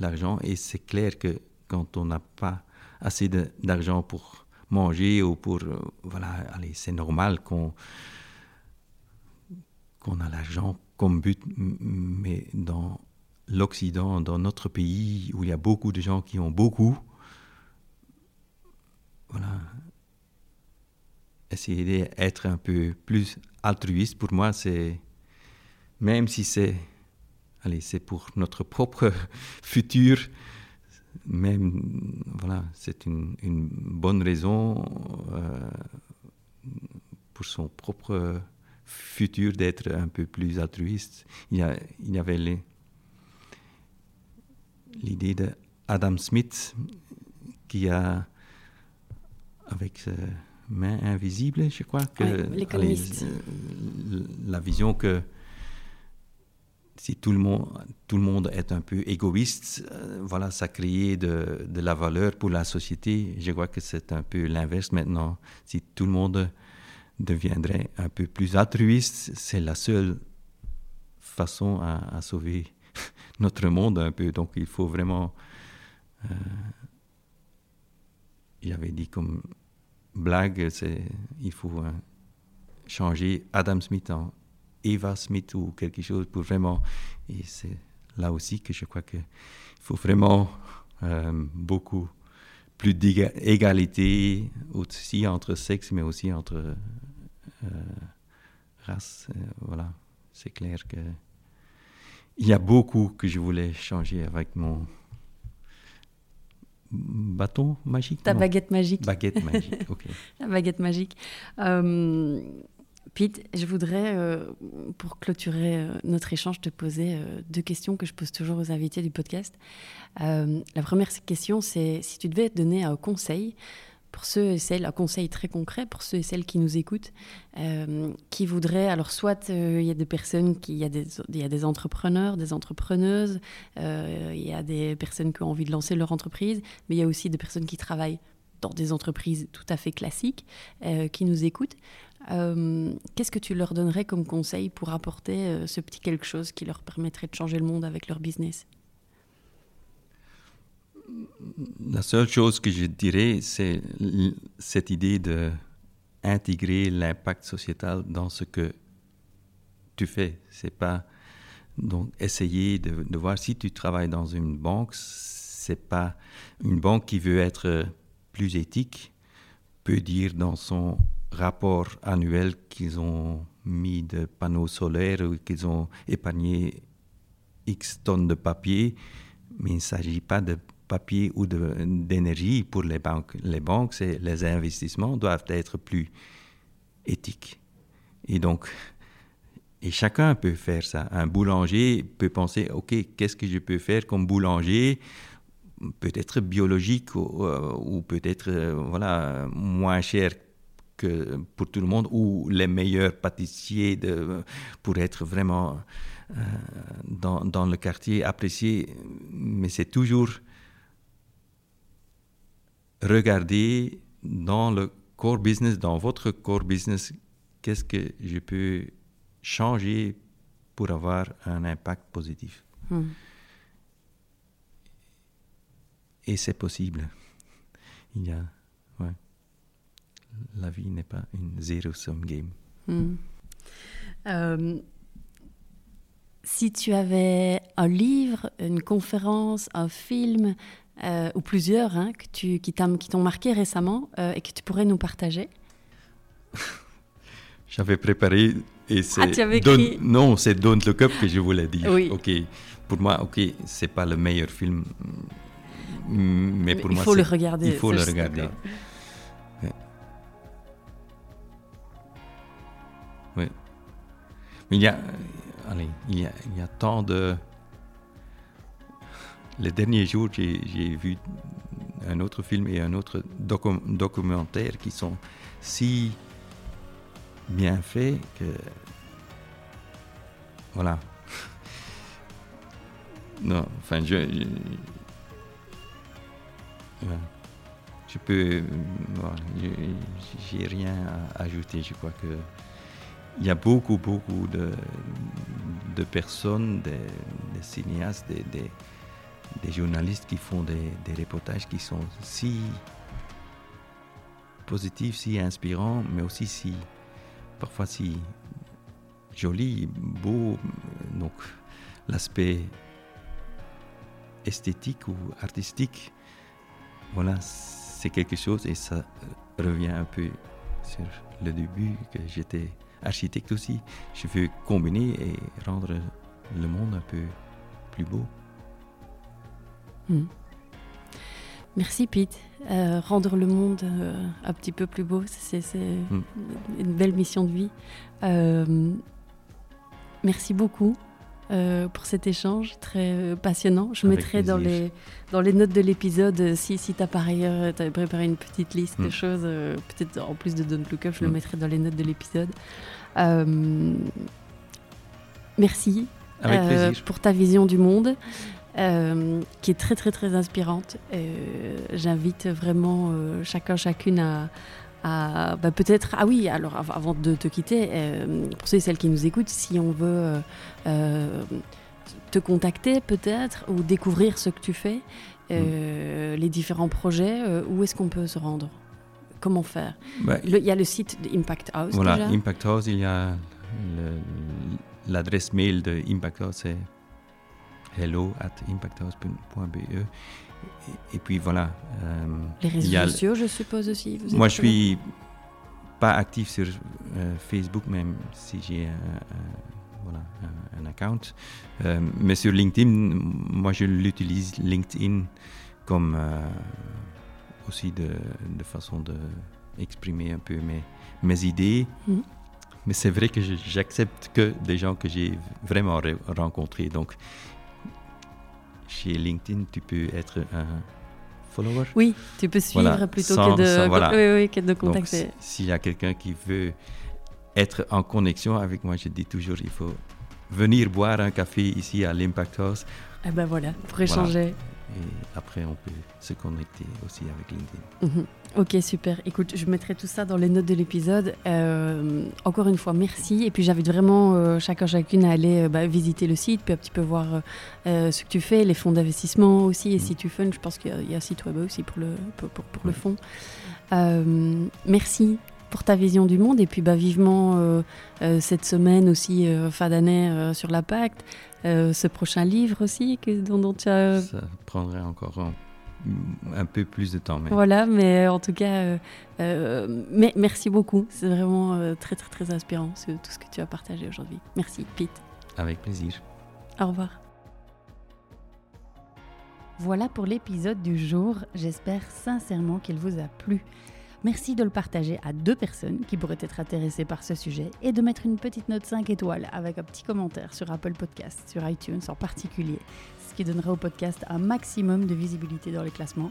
S1: l'argent. Et c'est clair que quand on n'a pas assez d'argent pour manger ou pour... Euh, voilà, allez, c'est normal qu'on qu'on a l'argent comme but, mais dans l'Occident, dans notre pays où il y a beaucoup de gens qui ont beaucoup, voilà, essayer d'être un peu plus altruiste, pour moi, c'est, même si c'est, allez, c'est pour notre propre futur, même, voilà, c'est une, bonne raison euh, pour son propre futur d'être un peu plus altruiste. Il y, a, il y avait l'idée de Adam Smith qui a, avec sa main invisible, je crois, que la vision que si tout le monde, tout le monde est un peu égoïste, euh, voilà, ça crée de, de, la valeur pour la société. Je crois que c'est un peu l'inverse maintenant. Si tout le monde deviendrait un peu plus altruiste, c'est la seule façon à, sauver notre monde un peu. Donc il faut vraiment... Euh, il avait dit comme blague, c'est il faut euh, changer Adam Smith en Eva Smith ou quelque chose pour vraiment... Et c'est là aussi que je crois qu'il faut vraiment euh, beaucoup plus d'égalité aussi entre sexes, mais aussi entre euh, race. Euh, voilà, c'est clair que il y a beaucoup que je voulais changer avec mon bâton magique.
S2: Ta baguette magique.
S1: Baguette magique, ok.
S2: La baguette magique. Euh, Pete, je voudrais, pour clôturer notre échange, te poser deux questions que je pose toujours aux invités du podcast. la première question, c'est si tu devais donner un conseil pour ceux et celles, un conseil très concret pour ceux et celles qui nous écoutent, euh, qui voudraient, alors soit euh, il y a des personnes, il y a des entrepreneurs, des entrepreneuses, euh, il y a des personnes qui ont envie de lancer leur entreprise, mais il y a aussi des personnes qui travaillent dans des entreprises tout à fait classiques, qui nous écoutent. Qu'est-ce que tu leur donnerais comme conseil pour apporter ce petit quelque chose qui leur permettrait de changer le monde avec leur business?
S1: La seule chose que je dirais, c'est cette idée de intégrer l'impact sociétal dans ce que tu fais. C'est pas donc essayer de, voir si tu travailles dans une banque, c'est pas une banque qui veut être plus éthique peut dire dans son rapport annuel qu'ils ont mis de panneaux solaires ou qu'ils ont épargné X tonnes de papier, mais il ne s'agit pas de papier ou d'énergie pour les banques. Les banques, les investissements doivent être plus éthiques. Et donc, et chacun peut faire ça. Un boulanger peut penser, OK, qu'est-ce que je peux faire comme boulanger? Peut-être biologique ou, euh, peut-être euh, voilà, moins cher que pour tout le monde, ou les meilleurs pâtissiers de, pour être vraiment euh, dans, dans, le quartier apprécié. Mais c'est toujours regardez dans le core business, dans votre core business, qu'est-ce que je peux changer pour avoir un impact positif? Hmm. Et c'est possible. Il y a, ouais. La vie n'est pas une zero-sum game. Hmm.
S2: Euh, si tu avais un livre, une conférence, un film, euh, ou plusieurs, hein, que tu, qui t'ont marqué récemment euh, et que tu pourrais nous partager
S1: J'avais préparé et c'est
S2: ah, tu avais écrit...
S1: non, c'est Don't Look Up que je voulais dire. Oui. Ok, pour moi, ok, c'est pas le meilleur film, mais pour
S2: il
S1: moi,
S2: faut le regarder.
S1: Il faut le regarder. Oui. Mais il y a, allez, il y a, il y a tant de les derniers jours, j'ai vu un autre film et un autre documentaire qui sont si bien fait que. Voilà. non, enfin, je. je, peux. J'ai rien à ajouter. Je crois que. Il y a beaucoup, beaucoup de, personnes, des, cinéastes, des, journalistes qui font des, des reportages qui sont si positifs, si inspirants, mais aussi si parfois si joli, beau. Donc l'aspect esthétique ou artistique, voilà, c'est quelque chose et ça revient un peu sur le début que j'étais architecte aussi. Je veux combiner et rendre le monde un peu plus beau.
S2: Hmm. Merci Pete. Euh, rendre le monde euh, un petit peu plus beau, c'est hmm. une belle mission de vie. Euh, merci beaucoup pour cet échange très passionnant. Je mettrai dans les, dans les notes de l'épisode, si, si tu as par ailleurs préparé une petite liste de hmm. choses, peut-être en plus de Don't Look Up, je le mettrai dans les notes de l'épisode. merci pour ta vision du monde. Euh, qui est très très très inspirante. Euh, j'invite vraiment euh, chacun chacune à, à bah, peut-être ah oui alors avant de te quitter pour ceux et celles qui nous écoutent si on veut te contacter peut-être ou découvrir ce que tu fais mm. les différents projets où est-ce qu'on peut se rendre? Comment faire? Bah, il y a le site d'Impact House
S1: voilà
S2: déjà.
S1: Impact House il y a l'adresse mail de Impact House c'est hello at impacthouse.be. Et, puis voilà.
S2: Euh, les réseaux sociaux, je suppose aussi.
S1: moi, je suis pas actif sur euh, Facebook, même si j'ai voilà, un, account. Euh, mais sur LinkedIn, moi, je l'utilise LinkedIn comme aussi de, de façon de exprimer un peu mes, mes idées. Mhm. Mais c'est vrai que j'accepte que des gens que j'ai vraiment rencontrés. Donc, chez LinkedIn, tu peux être un follower.
S2: Oui, tu peux suivre plutôt que, de, oui, de contacter.
S1: S'il y a quelqu'un qui veut être en connexion avec moi, je dis toujours, il faut venir boire un café ici à l'Impact House.
S2: Eh ben voilà, pour échanger.
S1: Et après, on peut se connecter aussi avec LinkedIn.
S2: Mhm. Ok, super. Écoute, je mettrai tout ça dans les notes de l'épisode. Euh, encore une fois, merci. Et puis j'invite vraiment euh, chacun, chacune à aller euh, bah, visiter le site, puis un petit peu voir ce que tu fais, les fonds d'investissement aussi. Et mm. si tu fun, je pense qu'il y, a un site web aussi pour le, pour, pour, le fonds. merci pour ta vision du monde. Et puis bah, vivement cette semaine aussi, fin d'année sur la Pacte. ce prochain livre aussi que, dont, dont tu as...
S1: Ça prendrait encore un un peu plus de temps. Mais...
S2: Voilà, mais en tout cas, euh, euh, mais merci beaucoup. C'est vraiment euh, très, très, très inspirant tout ce que tu as partagé aujourd'hui. Merci, Pete.
S1: Avec plaisir.
S2: Au revoir. Voilà pour l'épisode du jour. J'espère sincèrement qu'il vous a plu. Merci de le partager à deux personnes qui pourraient être intéressées par ce sujet et de mettre une petite note 5 étoiles avec un petit commentaire sur Apple Podcast, sur iTunes en particulier qui donnera au podcast un maximum de visibilité dans les classements.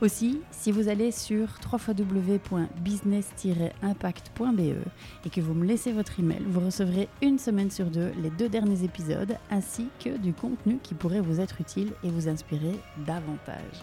S2: Aussi, si vous allez sur www.business-impact.be et que vous me laissez votre email, vous recevrez une semaine sur deux les deux derniers épisodes ainsi que du contenu qui pourrait vous être utile et vous inspirer davantage.